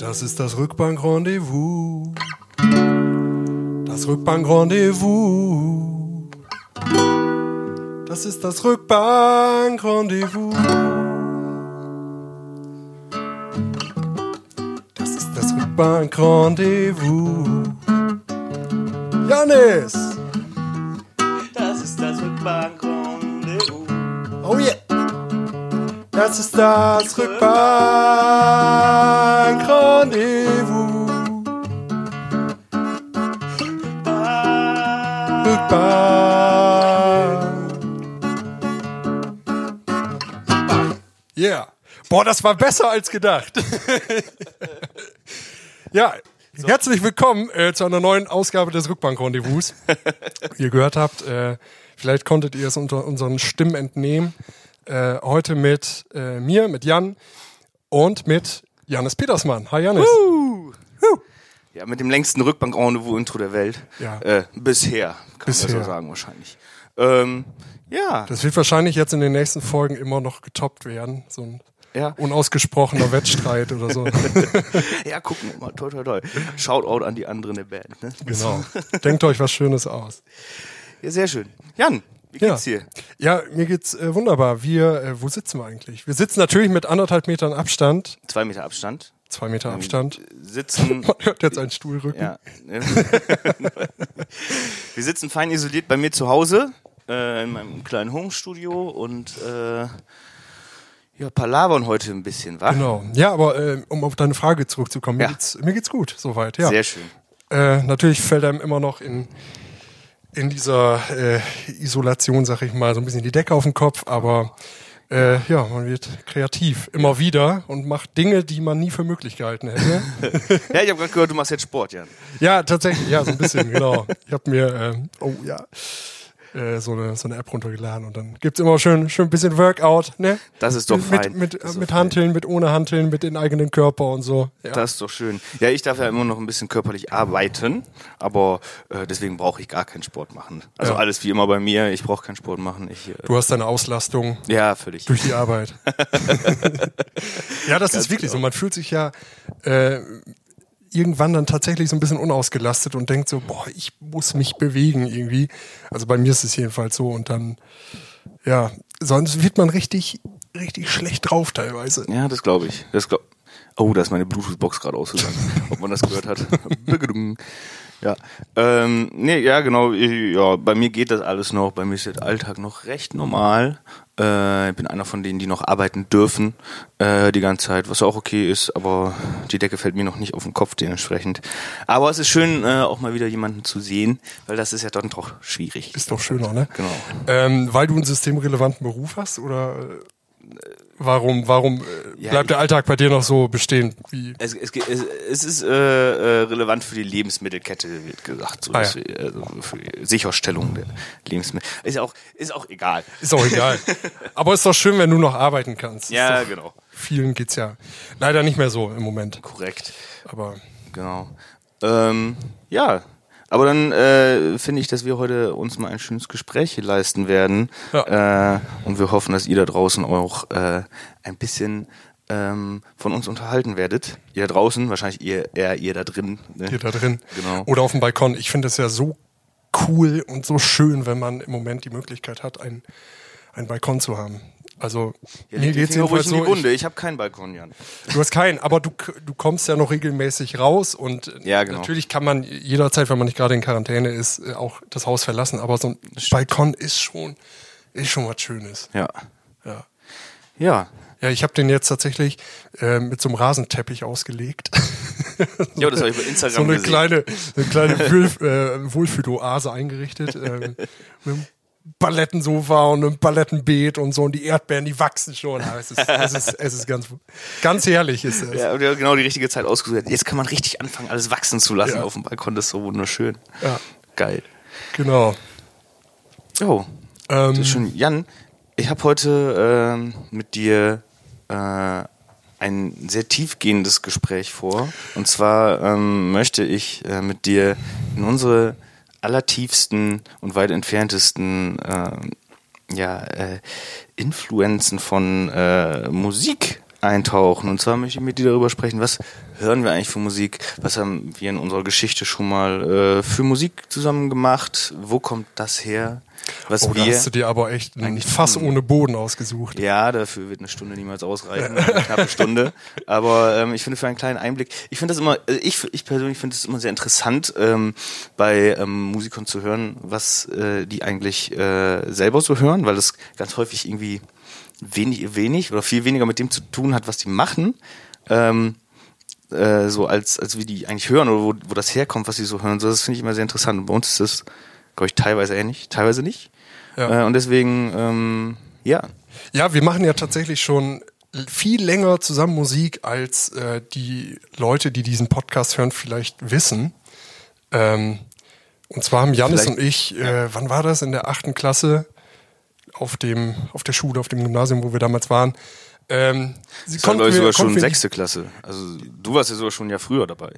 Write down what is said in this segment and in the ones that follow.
Das ist das Rückbank-Rendezvous. Das Rückbank-Rendezvous. Das ist das Rückbank-Rendezvous. Das ist das Rückbank-Rendezvous. Janis! Das ist das Rückbank-Rendezvous. Oh yeah! Das ist das. Rückbank. Yeah. Boah, das war besser als gedacht. ja, herzlich willkommen äh, zu einer neuen Ausgabe des Rückbank-Rendezvous. Wie ihr gehört habt, äh, vielleicht konntet ihr es unter unseren Stimmen entnehmen. Äh, heute mit äh, mir, mit Jan und mit Janis Petersmann. Hi Janis. Uh. Ja, mit dem längsten Rückbank-Rendezvous-Intro der Welt. Ja. Äh, bisher, kann Bisher. man so sagen wahrscheinlich. Ähm, ja. Das wird wahrscheinlich jetzt in den nächsten Folgen immer noch getoppt werden. So ein Ja. unausgesprochener Wettstreit oder so. ja, gucken wir mal. Toi, toi, toi. Shoutout an die anderen der Band. Ne? genau. Denkt euch was Schönes aus. Ja, sehr schön. Jan, wie Ja. geht's dir? Ja, mir geht's äh, wunderbar. Wir, äh, wo sitzen wir eigentlich? Wir sitzen natürlich mit anderthalb Metern Abstand, Zwei Meter Abstand. zwei Meter Abstand. Sitzen. Man hört jetzt einen Stuhlrücken. Ja. Wir sitzen fein isoliert bei mir zu Hause, äh, in meinem kleinen Homestudio und äh, ja, palavern heute ein bisschen, wa? Genau. Ja, aber äh, um auf deine Frage zurückzukommen, mir, Ja. geht's, mir geht's gut, soweit. Ja. Sehr schön. Äh, natürlich fällt einem immer noch in, in dieser äh, Isolation, sag ich mal, so ein bisschen die Decke auf den Kopf, aber äh, ja, man wird kreativ immer wieder und macht Dinge, die man nie für möglich gehalten hätte. Ja, ich habe gerade gehört, du machst jetzt Sport, Jan. ja, tatsächlich, ja, so ein bisschen, genau. Ich habe mir, ähm, oh ja, äh, so eine, so eine App runtergeladen und dann gibt's immer schön, schön ein bisschen Workout, ne? Das ist doch mit, fein. Mit, mit doch Hanteln, mit ohne Hanteln, mit den eigenen Körper und so. Ja. Das ist doch schön. Ja, ich darf ja immer noch ein bisschen körperlich arbeiten, aber äh, deswegen brauche ich gar keinen Sport machen. Also Ja. alles wie immer bei mir, ich brauche keinen Sport machen. Ich, äh, Du hast deine Auslastung ja, völlig. durch die Arbeit. ja, das ist wirklich so. Man fühlt sich ja äh, irgendwann dann tatsächlich so ein bisschen unausgelastet und denkt so, boah, ich muss mich bewegen irgendwie. Also bei mir ist es jedenfalls so und dann, ja, sonst wird man richtig, richtig schlecht drauf teilweise. Ja, das glaube ich. Das glaub oh, da ist meine Bluetooth-Box gerade ausgegangen, ob man das gehört hat. Ja. Ähm, nee, ja, genau. Ja, bei mir geht das alles noch. Bei mir ist der Alltag noch recht normal. Äh, ich bin einer von denen, die noch arbeiten dürfen äh, die ganze Zeit, was auch okay ist, aber die Decke fällt mir noch nicht auf den Kopf dementsprechend. Aber es ist schön, äh, auch mal wieder jemanden zu sehen, weil das ist ja dann doch schwierig. Ist doch schöner, ne? Genau. Ähm, weil du einen systemrelevanten Beruf hast oder äh, warum, warum äh, Ja, bleibt der Alltag bei dir noch so bestehen? Wie? Es, es, es, ist äh, äh, relevant für die Lebensmittelkette, wird gesagt. So, Ah, ja. wir, also für die Sicherstellung der Lebensmittel. Ist auch, ist auch egal. Ist auch egal. Aber ist doch schön, wenn du noch arbeiten kannst. Ja, doch, genau. Vielen geht's ja leider nicht mehr so im Moment. Korrekt. Aber Genau. Ähm, ja. Aber dann äh, finde ich, dass wir heute uns mal ein schönes Gespräch hier leisten werden. Äh, und wir hoffen, dass ihr da draußen auch äh, ein bisschen ähm, von uns unterhalten werdet. Ihr da draußen, wahrscheinlich ihr, eher ihr da drin. Ne? hier da drin. Genau. Oder auf dem Balkon. Ich finde es ja so cool und so schön, wenn man im Moment die Möglichkeit hat, einen, einen Balkon zu haben. Also Ja, mir geht's jedenfalls so. Ich. Ich habe keinen Balkon, Jan. du hast keinen, aber du, du kommst ja noch regelmäßig raus und äh, Ja, genau. natürlich kann man jederzeit, wenn man nicht gerade in Quarantäne ist, äh, auch das Haus verlassen. Aber so ein Balkon ist schon, ist schon was Schönes. Ja. Ja. Ja. Ja, ich habe den jetzt tatsächlich äh, mit so einem Rasenteppich ausgelegt. Ja, das habe ich bei so Instagram eine gesehen. kleine, eine kleine äh, Wohlfühloase eingerichtet. ähm, mit einem Palettensofa und einem Palettenbeet und so. Und die Erdbeeren, die wachsen schon. Ja, es, ist, es, ist, es ist ganz, ganz herrlich. Ist es. Ja, genau die richtige Zeit ausgesucht. Jetzt kann man richtig anfangen, alles wachsen zu lassen Ja. auf dem Balkon. Das ist so wunderschön. Ja. Geil. Genau. Jo. Ähm, Das ist schön. Jan, ich habe heute ähm, mit dir äh, ein sehr tiefgehendes Gespräch vor. Und zwar ähm, möchte ich äh, mit dir in unsere allertiefsten und weit entferntesten äh, ja, äh, Influenzen von äh, Musik eintauchen. Und zwar möchte ich mit dir darüber sprechen, was hören wir eigentlich für Musik? Was haben wir in unserer Geschichte schon mal äh, für Musik zusammen gemacht? Wo kommt das her? Was Oh, da wir hast du dir aber echt ein eigentlich Fass ohne Boden ausgesucht. ja, dafür wird eine Stunde niemals ausreichen, eine knappe Stunde. Aber ähm, ich finde für einen kleinen Einblick, ich finde das immer, äh, ich, ich persönlich finde es immer sehr interessant, ähm, bei ähm, Musikern zu hören, was äh, die eigentlich äh, selber so hören, weil das ganz häufig irgendwie wenig, wenig oder viel weniger mit dem zu tun hat, was die machen. Ähm, äh, so als, als wie die eigentlich hören oder wo, wo das herkommt, was sie so hören. So, das finde ich immer sehr interessant. Und bei uns ist das, glaube ich, teilweise ähnlich, teilweise nicht. Ja. Äh, und deswegen, ähm, ja, Ja, wir machen ja tatsächlich schon viel länger zusammen Musik, als äh, die Leute, die diesen Podcast hören, vielleicht wissen. Ähm, und zwar haben Janis und ich, äh, wann war das, in der achten Klasse auf dem, auf der Schule, auf dem Gymnasium, wo wir damals waren. Ähm, sie Das war, glaube ich, sogar schon sechste Klasse. Also du warst ja sogar schon Jahr früher dabei.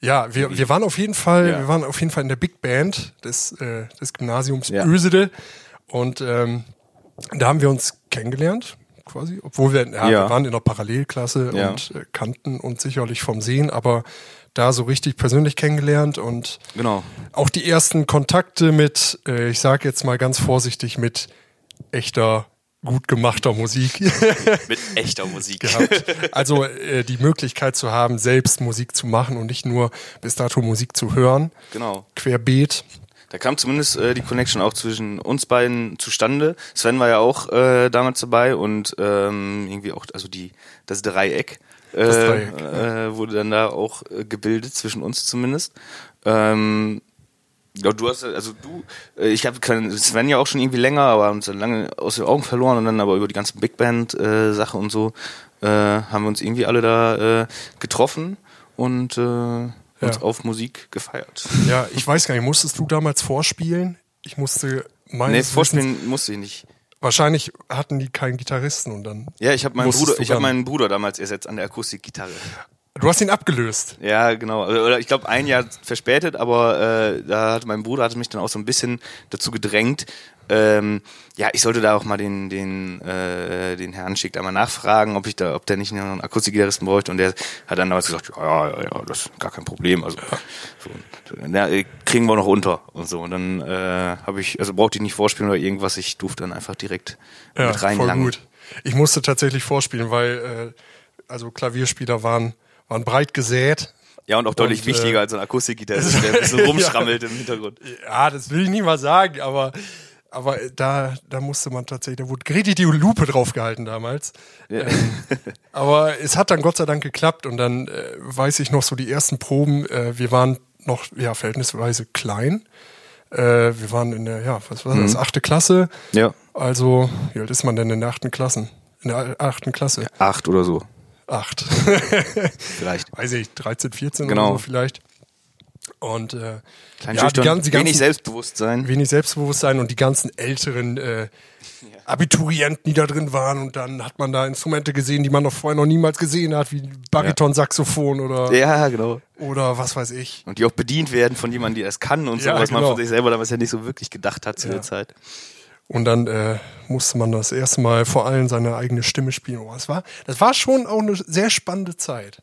Ja, wir, wir waren auf jeden Fall, Ja. wir waren auf jeden Fall in der Big Band des, äh, des Gymnasiums Ja. Ösede und ähm, da haben wir uns kennengelernt, quasi, obwohl wir, ja, Ja. wir waren in der Parallelklasse und äh, kannten uns sicherlich vom Sehen, aber da so richtig persönlich kennengelernt und Genau. auch die ersten Kontakte mit, äh, ich sage jetzt mal ganz vorsichtig, mit echter, gut gemachter Musik Mit echter Musik. gehabt. Also äh, die Möglichkeit zu haben, selbst Musik zu machen und nicht nur bis dato Musik zu hören. Genau. Querbeet. Da kam zumindest äh, die Connection auch zwischen uns beiden zustande. Sven war ja auch äh, damals dabei und ähm, irgendwie auch, also die, das Dreieck, äh, Das Dreieck, äh, wurde dann da auch äh, gebildet, zwischen uns zumindest. Ähm, ja, du hast, also du, äh, ich habe Sven ja auch schon irgendwie länger, aber haben uns dann lange aus den Augen verloren und dann aber über die ganze Big Band äh, und so äh, haben wir uns irgendwie alle da äh, getroffen und äh, uns Ja. auf Musik gefeiert. Ja, ich weiß gar nicht, musstest du damals vorspielen? Ich musste meines Nee, Wissens- vorspielen musste ich nicht. Wahrscheinlich hatten die keinen Gitarristen und dann. Ja, ich habe meinen Bruder, ich habe meinen Bruder damals ersetzt an der Akustikgitarre. Du hast ihn abgelöst. Ja, genau. Oder ich glaube ein Jahr verspätet, aber äh, da hat mein Bruder hatte mich dann auch so ein bisschen dazu gedrängt. Ähm, ja, ich sollte da auch mal den den äh, den Herrn schickt einmal nachfragen, ob ich da, ob der nicht einen Akustikgitarristen bräuchte. Und der hat dann damals gesagt, ja, ja, ja, das ist gar kein Problem. Also so, na, äh, kriegen wir noch unter und so. Und dann äh, habe ich, also brauchte ich nicht vorspielen oder irgendwas. Ich durfte dann einfach direkt Ja, mit rein voll gut. Ich musste tatsächlich vorspielen, weil äh, also Klavierspieler waren, waren breit gesät. Ja, und auch deutlich Und, wichtiger äh, als ein Akustikgitarrist, der ein bisschen rumschrammelt im Hintergrund. Ja, das will ich nicht mal sagen, aber, aber da, da musste man tatsächlich, da wurde richtig die Lupe draufgehalten damals. Ja. Ähm, aber es hat dann Gott sei Dank geklappt und dann äh, weiß ich noch so die ersten Proben, äh, wir waren noch ja verhältnisweise klein. Äh, wir waren in der, ja, was war das, achte Klasse. Ja. Also, wie alt ist man denn in der achten Klassen? In der achten Klasse? Acht oder so, Acht. vielleicht. Weiß ich, 13, 14 Genau. oder so vielleicht. Und äh, ja, die ganzen, wenig Selbstbewusstsein. wenig Selbstbewusstsein und die ganzen älteren äh, Abiturienten, die da drin waren. Und dann hat man da Instrumente gesehen, die man noch vorher noch niemals gesehen hat, wie Bariton-Saxophon oder, Ja, genau. oder was weiß ich. Und die auch bedient werden von jemandem, der es kann und so, Ja, was man genau. von sich selber damals ja nicht so wirklich gedacht hat zu Ja. der Zeit. Und dann äh, musste man das erste Mal vor allem seine eigene Stimme spielen. Oh, das, war, das war schon auch eine sehr spannende Zeit.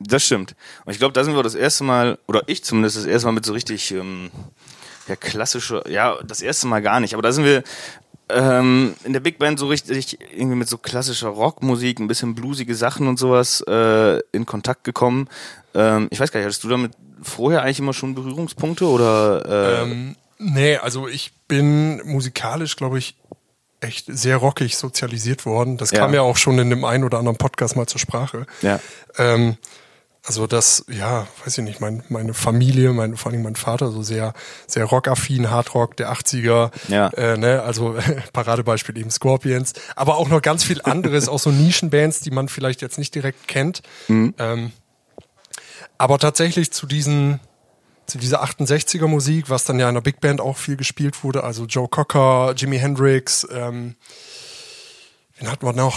Das stimmt. Und ich glaube, da sind wir das erste Mal, oder ich zumindest das erste Mal mit so richtig, ähm, ja, klassische, ja, das erste Mal gar nicht, aber da sind wir ähm, in der Big Band so richtig irgendwie mit so klassischer Rockmusik, ein bisschen bluesige Sachen und sowas äh, in Kontakt gekommen. Ähm, ich weiß gar nicht, hattest du damit vorher eigentlich immer schon Berührungspunkte oder äh, Ähm, nee, also ich bin musikalisch, glaube ich, echt sehr rockig sozialisiert worden. Das Ja. kam ja auch schon in dem einen oder anderen Podcast mal zur Sprache. Ja. Ähm, also das, ja, weiß ich nicht, mein, meine Familie, mein, vor allem mein Vater, so sehr, sehr rockaffin, Hardrock der 80er. Ja. Äh, ne, also Paradebeispiel eben Scorpions, aber auch noch ganz viel anderes, auch so Nischenbands, die man vielleicht jetzt nicht direkt kennt. Ähm, aber tatsächlich zu diesen, zu dieser 68er Musik, was dann ja in der Big Band auch viel gespielt wurde, also Joe Cocker, Jimi Hendrix, ähm, wen hatten wir noch?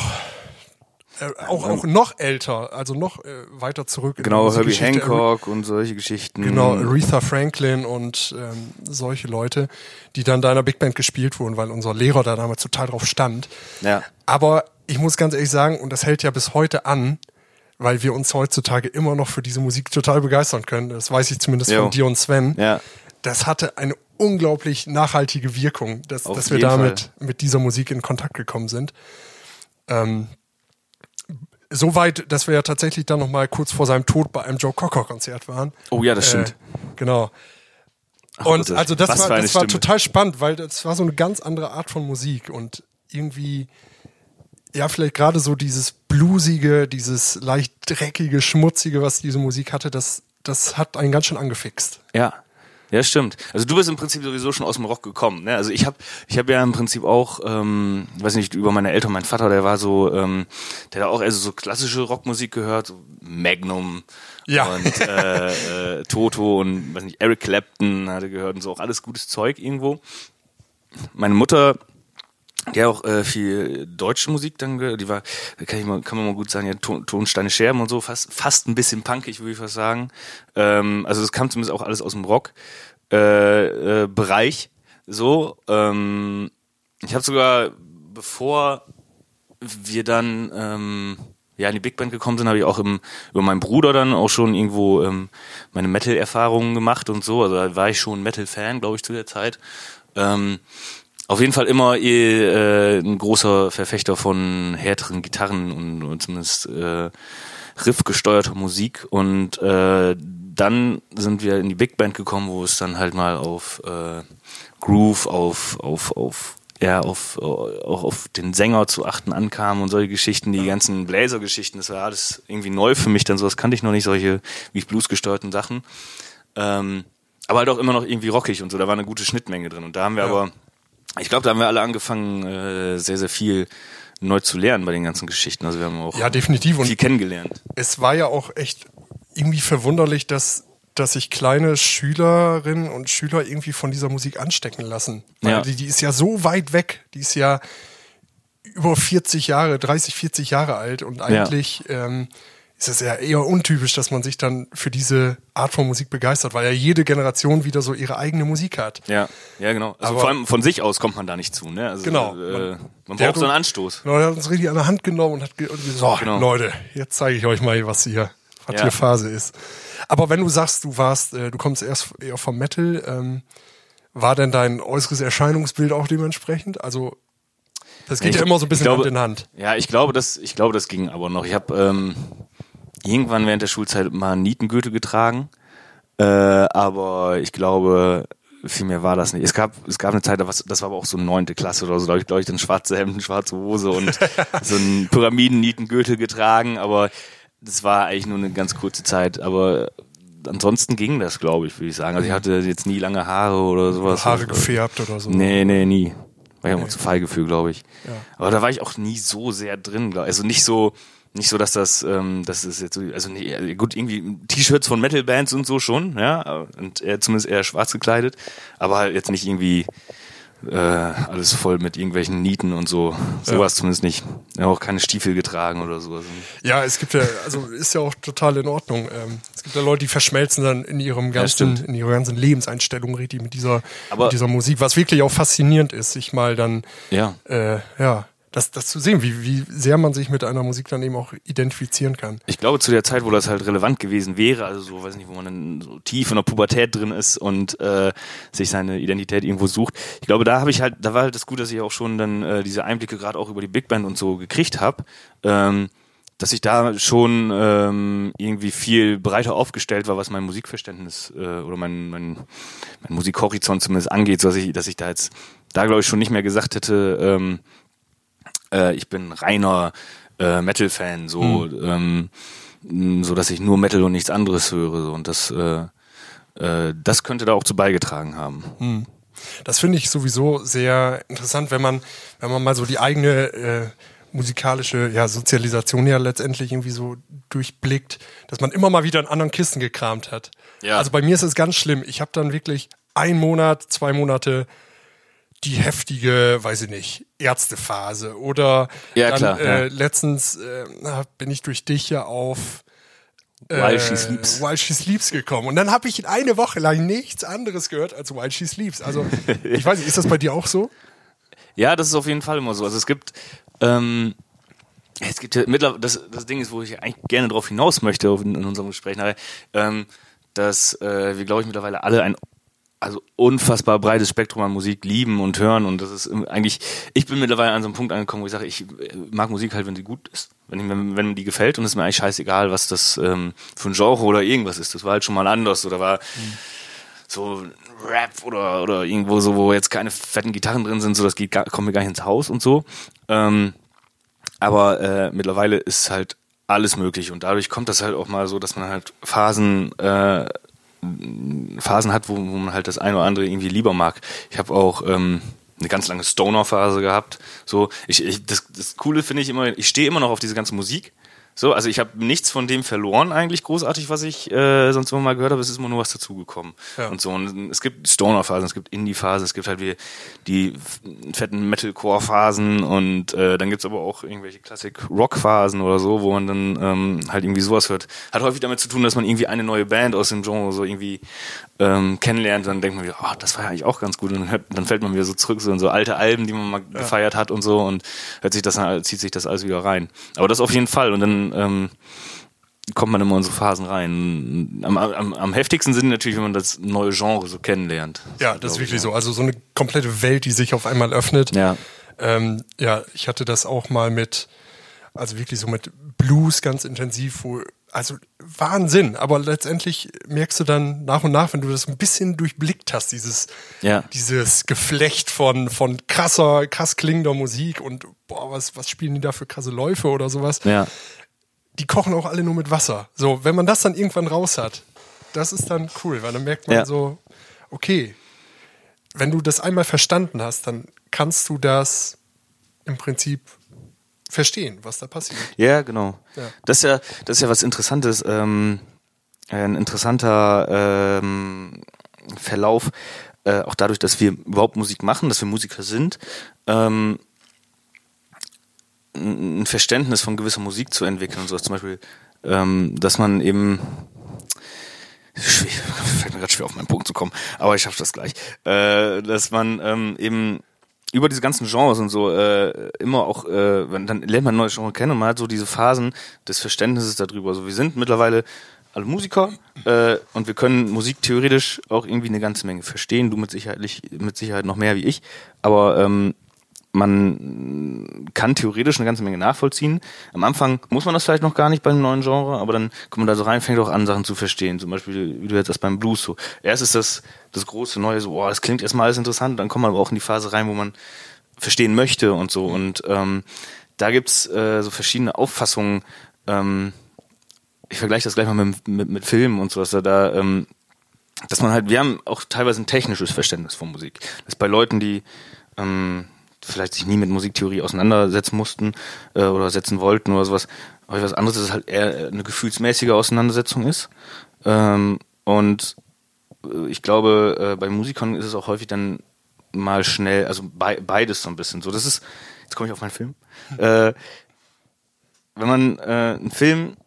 Äh, auch, auch noch älter, also noch äh, weiter zurück. genau, Herbie. Hancock und solche Geschichten. Genau, Aretha Franklin und ähm, solche Leute, die dann da in der Big Band gespielt wurden, weil unser Lehrer da damals total drauf stand. Ja. Aber ich muss ganz ehrlich sagen, und das hält ja bis heute an, weil wir uns heutzutage immer noch für diese Musik total begeistern können. Das weiß ich zumindest Jo. von dir und Sven. Ja. Das hatte eine unglaublich nachhaltige Wirkung, dass, dass wir damit mit dieser Musik in Kontakt gekommen sind. Ähm, so weit, dass wir ja tatsächlich dann noch mal kurz vor seinem Tod bei einem Joe Cocker Konzert waren. Oh ja, das stimmt. Äh, genau. Und das ist- also das war, das war total spannend, weil das war so eine ganz andere Art von Musik und irgendwie, ja, vielleicht gerade so dieses bluesige, dieses leicht dreckige, schmutzige, was diese Musik hatte, das, das hat einen ganz schön angefixt. Ja. Ja, stimmt. Also du bist im Prinzip sowieso schon aus dem Rock gekommen. Ne? Also ich habe ich hab ja im Prinzip auch, ähm, weiß nicht, über meine Eltern, mein Vater, der war so, ähm, der hat auch also so klassische Rockmusik gehört, so Magnum Ja. und äh, äh, Toto und weiß nicht, Eric Clapton hatte gehört und so auch alles gutes Zeug irgendwo. Meine Mutter, hat auch äh, viel deutsche Musik dann die war, kann, ich mal, kann man mal gut sagen, ja, Ton, Tonsteine Scherben und so, fast, fast ein bisschen punkig, würde ich fast sagen. Ähm, also das kam zumindest auch alles aus dem Rock äh, äh, Bereich. So, ähm, ich habe sogar, bevor wir dann ähm, ja in die Big Band gekommen sind, habe ich auch im, über meinen Bruder dann auch schon irgendwo ähm, meine Metal-Erfahrungen gemacht und so. Also da war ich schon Metal-Fan, glaube ich, zu der Zeit. Ähm, auf jeden Fall immer eh, äh, ein großer Verfechter von härteren Gitarren und, und zumindest äh, riffgesteuerter Musik. Und äh, dann sind wir in die Big Band gekommen, wo es dann halt mal auf äh, Groove, auf, auf, auf ja, auf, auch auf den Sänger zu achten ankam und solche Geschichten, die ganzen Bläser-Geschichten, das war alles irgendwie neu für mich, dann so, das kannte ich noch nicht, solche wie Blues gesteuerten Sachen. Ähm, aber halt auch immer noch irgendwie rockig und so, da war eine gute Schnittmenge drin. Und da haben wir Ja. aber, ich glaube, da haben wir alle angefangen, äh, sehr, sehr viel neu zu lernen bei den ganzen Geschichten. Also wir haben auch Ja, definitiv. Und viel kennengelernt. es war ja auch echt irgendwie verwunderlich, dass, dass sich kleine Schülerinnen und Schüler irgendwie von dieser Musik anstecken lassen. Weil Ja. die, die ist ja so weit weg. Die ist ja über 40 Jahre, 30, 40 Jahre alt und eigentlich ähm, ist es ja eher untypisch, dass man sich dann für diese Art von Musik begeistert, weil ja jede Generation wieder so ihre eigene Musik hat. Ja, ja, genau. Also Aber- vor allem von sich aus kommt man da nicht zu, ne? Also, Genau. Äh, man Der braucht so einen Anstoß. Genau, der hat uns richtig an der Hand genommen und hat ge und gesagt, so, Genau. Leute, jetzt zeige ich euch mal, was hier, was Ja. hier Phase ist. Aber wenn du sagst, du warst, äh, du kommst erst eher vom Metal, ähm, war denn dein äußeres Erscheinungsbild auch dementsprechend? Also das geht Ich- ja immer so ein bisschen glaube- Hand in Hand. Ja, ich glaube, das, ich glaube, das ging aber noch. Ich habe ähm, irgendwann während der Schulzeit mal einen Nietengürtel getragen, äh, aber ich glaube, viel mehr war das nicht. Es gab, es gab eine Zeit, das war aber auch so neunte Klasse oder so, da habe ich, glaube ich, dann schwarze Hemden, schwarze Hose und so einen Pyramiden-Nietengürtel getragen, aber das war eigentlich nur eine ganz kurze Zeit, aber ansonsten ging das, glaube ich, würde ich sagen. Also ich hatte jetzt nie lange Haare oder sowas. Haare gefärbt oder so. Nee, nee, nie. War ja immer zu feige für, glaube ich. Ja. Aber da war ich auch nie so sehr drin, glaub. also nicht so, nicht so, dass das, ähm, das ist jetzt so, also nee, äh, gut, irgendwie T-Shirts von Metal-Bands und so schon, ja, und er zumindest eher schwarz gekleidet, aber halt jetzt nicht irgendwie äh, alles voll mit irgendwelchen Nieten und so, sowas zumindest nicht. Ja, auch keine Stiefel getragen oder so. Also, Ja, es gibt ja, also ist ja auch total in Ordnung. Ähm, es gibt ja Leute, die verschmelzen dann in ihrem ganzen, stimmt. in ihrer ganzen Lebenseinstellung richtig mit dieser, Aber- mit dieser Musik, was wirklich auch faszinierend ist, sich mal dann ja. äh, ja, das, das zu sehen, wie, wie sehr man sich mit einer Musik dann eben auch identifizieren kann. Ich glaube, zu der Zeit, wo das halt relevant gewesen wäre, also so, weiß nicht, wo man dann so tief in der Pubertät drin ist und äh, sich seine Identität irgendwo sucht. Ich glaube, da habe ich halt, da war halt das gut, dass ich auch schon dann äh, diese Einblicke gerade auch über die Big Band und so gekriegt habe. Ähm, dass ich da schon ähm, irgendwie viel breiter aufgestellt war, was mein Musikverständnis äh, oder mein, mein, mein Musikhorizont zumindest angeht, so dass ich, dass ich da jetzt da glaube ich schon nicht mehr gesagt hätte, ähm, äh, ich bin reiner äh, Metal-Fan, so, ähm, mh, so dass ich nur Metal und nichts anderes höre. So. Und das, äh, äh, das könnte da auch zu beigetragen haben. Das finde ich sowieso sehr interessant, wenn man, wenn man mal so die eigene äh, musikalische ja, Sozialisation ja letztendlich irgendwie so durchblickt, dass man immer mal wieder in anderen Kisten gekramt hat. Ja. Also bei mir ist es ganz schlimm. Ich habe dann wirklich ein Monat, zwei Monate die heftige, weiß ich nicht, Ärztephase oder Ja, dann, klar, äh, ja. letztens äh, bin ich durch dich ja auf While She Sleeps. While She Sleeps gekommen. Und dann habe ich eine Woche lang nichts anderes gehört als While She Sleeps. Also, ich weiß nicht, ist das bei dir auch so? Ja, das ist auf jeden Fall immer so. Also es gibt, ähm, Es gibt ja mittlerweile, das, das Ding ist, wo ich eigentlich gerne drauf hinaus möchte in, in unserem Gespräch nachher, ähm, dass äh, wir, glaube ich, mittlerweile alle ein also unfassbar breites Spektrum an Musik lieben und hören und das ist eigentlich, ich bin mittlerweile an so einem Punkt angekommen, wo ich sage, ich äh, mag Musik halt, wenn sie gut ist, wenn, ich, wenn, wenn die gefällt und es ist mir eigentlich scheißegal, was das ähm, für ein Genre oder irgendwas ist. Das war halt schon mal anders oder war mhm. so Rap oder, oder irgendwo so, wo jetzt keine fetten Gitarren drin sind, so das geht, gar, kommt mir gar nicht ins Haus und so. Ähm, aber äh, mittlerweile ist halt alles möglich und dadurch kommt das halt auch mal so, dass man halt Phasen äh, Phasen hat, wo, wo man halt das eine oder andere irgendwie lieber mag. Ich habe auch ähm, eine ganz lange Stoner-Phase gehabt. So, ich, ich das, das Coole finde ich immer, ich stehe immer noch auf diese ganze Musik. So, also ich habe nichts von dem verloren eigentlich großartig, was ich äh, sonst immer mal gehört habe. Es ist immer nur was dazugekommen ja. und so. Und es gibt Stoner-Phasen, es gibt Indie-Phasen, es gibt halt wie die fetten Metalcore-Phasen und äh, dann gibt's aber auch irgendwelche Classic-Rock-Phasen oder so, wo man dann ähm, halt irgendwie sowas hört. Hat häufig damit zu tun, dass man irgendwie eine neue Band aus dem Genre so irgendwie ähm, kennenlernt, dann denkt man wieder, oh, das war ja eigentlich auch ganz gut. Und dann, hört, dann fällt man wieder so zurück so in so alte Alben, die man mal ja. gefeiert hat und so und hört sich das dann, zieht sich das alles wieder rein. Aber das auf jeden Fall. Und dann ähm, kommt man immer in so Phasen rein. Am, am, am heftigsten sind natürlich, wenn man das neue Genre so kennenlernt. Ja, das ist wirklich ich, so. Also so eine komplette Welt, die sich auf einmal öffnet. Ja. Ähm, ja, ich hatte das auch mal mit, also wirklich so mit Blues ganz intensiv, wo also Wahnsinn, aber letztendlich merkst du dann nach und nach, wenn du das ein bisschen durchblickt hast, dieses, ja. dieses Geflecht von, von krasser, krass klingender Musik und boah, was, was spielen die da für krasse Läufe oder sowas. Ja. Die kochen auch alle nur mit Wasser. So, wenn man das dann irgendwann raus hat, das ist dann cool, weil dann merkt man ja. so, okay, wenn du das einmal verstanden hast, dann kannst du das im Prinzip verstehen, was da passiert. Ja, genau. Ja. Das ist ja, das ist ja was Interessantes, ähm, ein interessanter ähm, Verlauf, äh, auch dadurch, dass wir überhaupt Musik machen, dass wir Musiker sind, ähm, ein Verständnis von gewisser Musik zu entwickeln und so. Zum Beispiel, ähm, dass man eben fällt mir gerade schwer auf meinen Punkt zu kommen, aber ich schaffe das gleich, äh, dass man ähm, eben über diese ganzen Genres und so äh, immer auch, äh, dann lernt man neue Genres kennen und man hat so diese Phasen des Verständnisses darüber. Also wir sind mittlerweile alle Musiker äh, und wir können Musik theoretisch auch irgendwie eine ganze Menge verstehen. Du mit Sicherheit, mit Sicherheit noch mehr wie ich, aber ähm, man kann theoretisch eine ganze Menge nachvollziehen. Am Anfang muss man das vielleicht noch gar nicht bei einem neuen Genre, aber dann kommt man da so rein, fängt auch an, Sachen zu verstehen. Zum Beispiel, wie du jetzt das beim Blues so. Erst ist das das große Neue, so, boah, das klingt erstmal alles interessant, dann kommt man aber auch in die Phase rein, wo man verstehen möchte und so. Und ähm, da gibt's äh, so verschiedene Auffassungen. Ähm, ich vergleiche das gleich mal mit, mit, mit Filmen und so, dass da, da ähm, dass man halt, wir haben auch teilweise ein technisches Verständnis von Musik. Das ist bei Leuten, die ähm, vielleicht sich nie mit Musiktheorie auseinandersetzen mussten äh, oder setzen wollten oder sowas. Aber was anderes, dass es halt eher eine gefühlsmäßige Auseinandersetzung ist. Ähm, und äh, ich glaube, äh, bei Musikern ist es auch häufig dann mal schnell, also be beides so ein bisschen so. Das ist, jetzt komme ich auf meinen Film. Äh, wenn man äh, einen Film,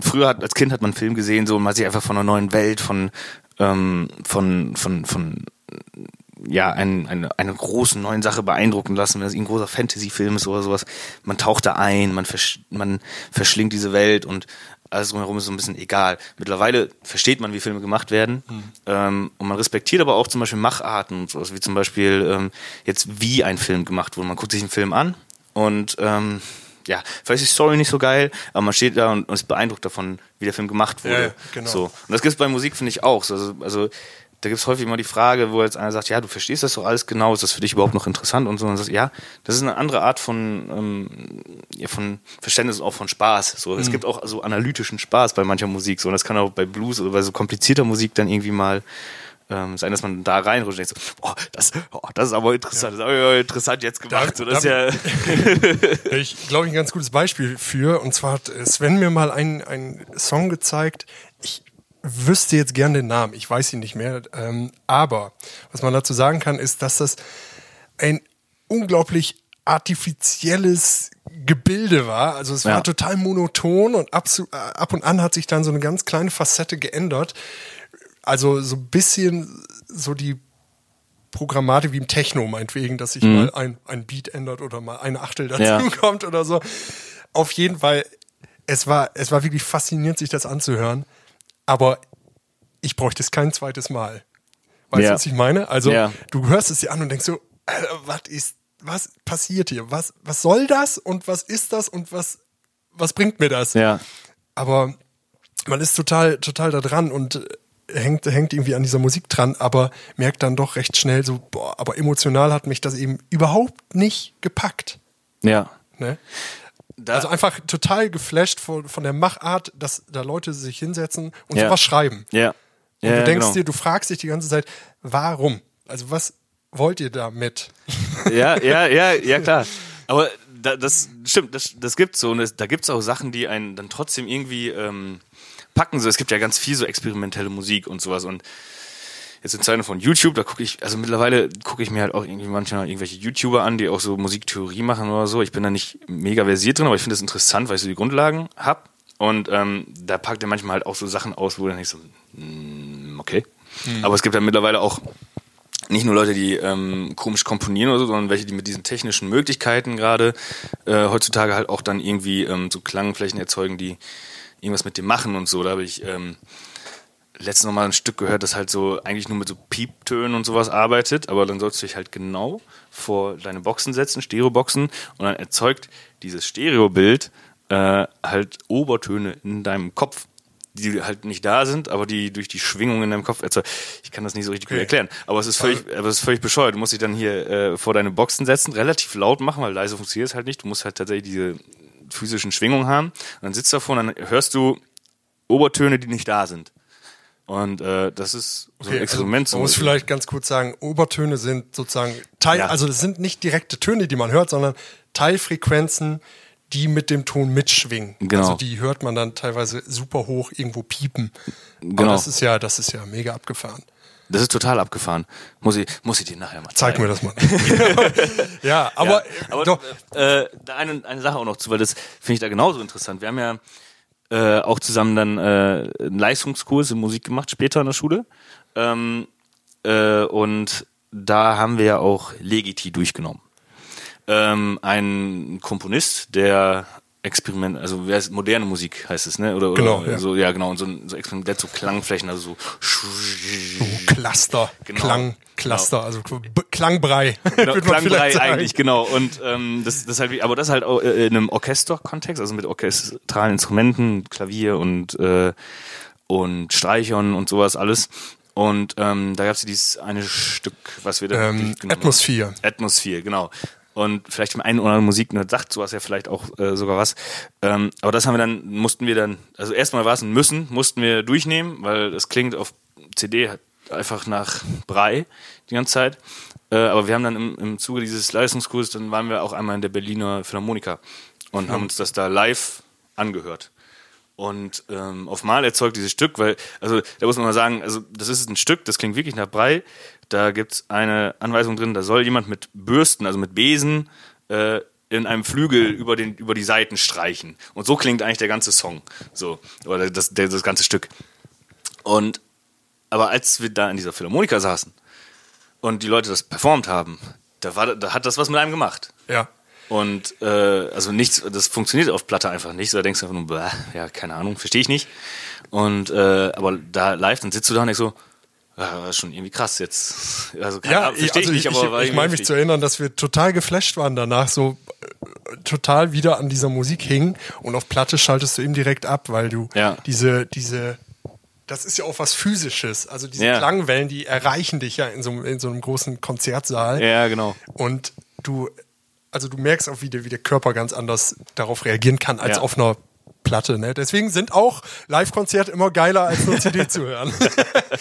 früher hat, als Kind hat man einen Film gesehen, so und man sich einfach von einer neuen Welt, von, ähm, von, von, von ja, einen, eine, eine großen neuen Sache beeindrucken lassen, wenn es ein großer Fantasy-Film ist oder sowas. Man taucht da ein, man, versch man verschlingt diese Welt und alles drumherum ist so ein bisschen egal. Mittlerweile versteht man, wie Filme gemacht werden mhm. ähm, und man respektiert aber auch zum Beispiel Macharten und sowas, wie zum Beispiel ähm, jetzt wie ein Film gemacht wurde. Man guckt sich einen Film an und ähm, ja, vielleicht ist die Story nicht so geil, aber man steht da und, und ist beeindruckt davon, wie der Film gemacht wurde. Ja, genau. So. Und das gibt es bei Musik, finde ich, auch. So, also, also da gibt es häufig immer die Frage, wo jetzt einer sagt, ja, du verstehst das doch alles genau, ist das für dich überhaupt noch interessant und so. Und dann sagt, ja, das ist eine andere Art von, ähm, ja, von Verständnis und auch von Spaß. So, mhm. es gibt auch so analytischen Spaß bei mancher Musik. So, und das kann auch bei Blues oder bei so komplizierter Musik dann irgendwie mal ähm, sein, dass man da reinrutscht und denkt so, oh, das, oh, das ist aber interessant, ja. das ist aber interessant jetzt gemacht. Da, so, das da, ist ja ich glaube, ein ganz gutes Beispiel für, und zwar hat Sven mir mal einen Song gezeigt, ich wüsste jetzt gern den Namen, ich weiß ihn nicht mehr. Ähm, aber was man dazu sagen kann, ist, dass das ein unglaublich artifizielles Gebilde war. Also es ja. war total monoton und ab, äh, ab und an hat sich dann so eine ganz kleine Facette geändert. Also so ein bisschen so die Programmatik wie im Techno meinetwegen, dass sich mhm. mal ein, ein Beat ändert oder mal eine Achtel dazu ja. kommt oder so. auf jeden Fall, es war, es war wirklich faszinierend, sich das anzuhören. Aber ich bräuchte es kein zweites Mal. Weißt Ja. du, was ich meine? Also, Ja. du hörst es dir an und denkst so, äh, was ist, was passiert hier? Was, was soll das? Und was ist das? Und was, was bringt mir das? Ja. aber man ist total, total da dran und äh, hängt, hängt irgendwie an dieser Musik dran, aber merkt dann doch recht schnell so, boah, aber emotional hat mich das eben überhaupt nicht gepackt. Ja. Ne? Da, Also einfach total geflasht von, von der Machart, dass da Leute sich hinsetzen und Ja. sowas schreiben. ja. Und ja, du denkst genau. dir, du fragst dich die ganze Zeit, warum? Also was wollt ihr damit? Ja, ja, ja, ja, klar. Aber da, das stimmt, das, das gibt's so. Und es, da gibt's auch Sachen, die einen dann trotzdem irgendwie ähm, packen. So, es gibt ja ganz viel so experimentelle Musik und sowas. Und jetzt in Zeiten von YouTube, da gucke ich, also mittlerweile gucke ich mir halt auch irgendwie manchmal irgendwelche YouTuber an, die auch so Musiktheorie machen oder so. Ich bin da nicht mega versiert drin, aber ich finde das interessant, weil ich so die Grundlagen hab. Und ähm, da packt er manchmal halt auch so Sachen aus, wo dann ich so, mm, okay. Aber es gibt ja mittlerweile auch nicht nur Leute, die ähm, komisch komponieren oder so, sondern welche, die mit diesen technischen Möglichkeiten gerade äh, heutzutage halt auch dann irgendwie ähm, so Klangflächen erzeugen, die irgendwas mit dem machen und so. Da habe ich ähm, letztens noch mal ein Stück gehört, das halt so eigentlich nur mit so Pieptönen und sowas arbeitet, aber dann sollst du dich halt genau vor deine Boxen setzen, Stereoboxen, und dann erzeugt dieses Stereobild äh, halt Obertöne in deinem Kopf die halt nicht da sind, aber die durch die Schwingung in deinem Kopf erzeugen. Ich kann das nicht so richtig gut erklären, aber es ist völlig, aber es ist völlig bescheuert. Du musst dich dann hier äh, vor deine Boxen setzen, relativ laut machen, weil leise funktioniert es halt nicht. Du musst halt tatsächlich diese physischen Schwingungen haben. Und dann sitzt du davor und dann hörst du Obertöne, die nicht da sind. Und äh, das ist so ein Experiment. Also, man muss vielleicht ganz kurz sagen, Obertöne sind sozusagen Teil, Ja. also das sind nicht direkte Töne, die man hört, sondern Teilfrequenzen, die mit dem Ton mitschwingen. Genau. Also die hört man dann teilweise super hoch irgendwo piepen. Genau. Aber das ist ja, das ist ja mega abgefahren. Das ist total abgefahren. Muss ich, muss ich dir nachher mal Zeig zeigen. mir das mal. ja, aber, ja, aber doch, äh, eine, eine Sache auch noch zu, weil das finde ich da genauso interessant. Wir haben ja äh, auch zusammen dann äh, einen Leistungskurs in Musik gemacht, später in der Schule. Ähm, äh, und da haben wir ja auch Legiti durchgenommen. Ähm, ein Komponist, der Experiment, also wer ist, moderne Musik heißt es, ne? Oder, oder Genau, ja. so, ja genau, und so, so Experiment, der so Klangflächen, also so Cluster, Genau. Klang, Cluster, also B Klangbrei. Genau, Klangbrei eigentlich, genau. Und ähm, das, das halt, aber das halt auch, äh, in einem Orchesterkontext, also mit orchestralen Instrumenten, Klavier und äh, und Streichern und sowas alles. Und ähm, da gab es dieses eine Stück, was wir da Ähm, haben. Atmosphäre. Atmosphäre, genau. Und vielleicht im einen oder anderen Musiknerd sagt sowas ja vielleicht auch äh, sogar was. Ähm, aber das haben wir dann, mussten wir dann, also erstmal war es ein Müssen, mussten wir durchnehmen, weil es klingt auf CD halt einfach nach Brei die ganze Zeit. Äh, aber wir haben dann im, im Zuge dieses Leistungskurses, dann waren wir auch einmal in der Berliner Philharmoniker und haben uns das da live angehört. Und ähm, auf Mal erzeugt dieses Stück, weil, also da muss man mal sagen, also das ist ein Stück, das klingt wirklich nach Brei. Da gibt's eine Anweisung drin, da soll jemand mit Bürsten, also mit Besen, äh, in einem Flügel über, den, über die Seiten streichen. Und so klingt eigentlich der ganze Song. So, oder das, der, das ganze Stück. Und aber als wir da in dieser Philharmoniker saßen und die Leute das performt haben, da, war, da hat das was mit einem gemacht. Ja. Und äh, also nichts, das funktioniert auf Platte einfach nicht. So, da denkst du einfach nur, bäh, ja, keine Ahnung, verstehe ich nicht. Und äh, aber da live, dann sitzt du da und denkst so, ja, ist schon irgendwie krass jetzt. Also keine Ja, Ahnung, verstehe also ich nicht, aber ich, ich meine mich zu erinnern, dass wir total geflasht waren danach, so äh, total wieder an dieser Musik hingen und auf Platte schaltest du eben direkt ab, weil du Ja. diese, diese, das ist ja auch was Physisches. Also diese Ja. Klangwellen, die erreichen dich ja in so, einem- in so einem großen Konzertsaal. Ja, genau. Und du, also du merkst auch, wie der, wie der Körper ganz anders darauf reagieren kann als auf einer Platte. Ne? Deswegen sind auch Live-Konzerte immer geiler als nur CD zu hören.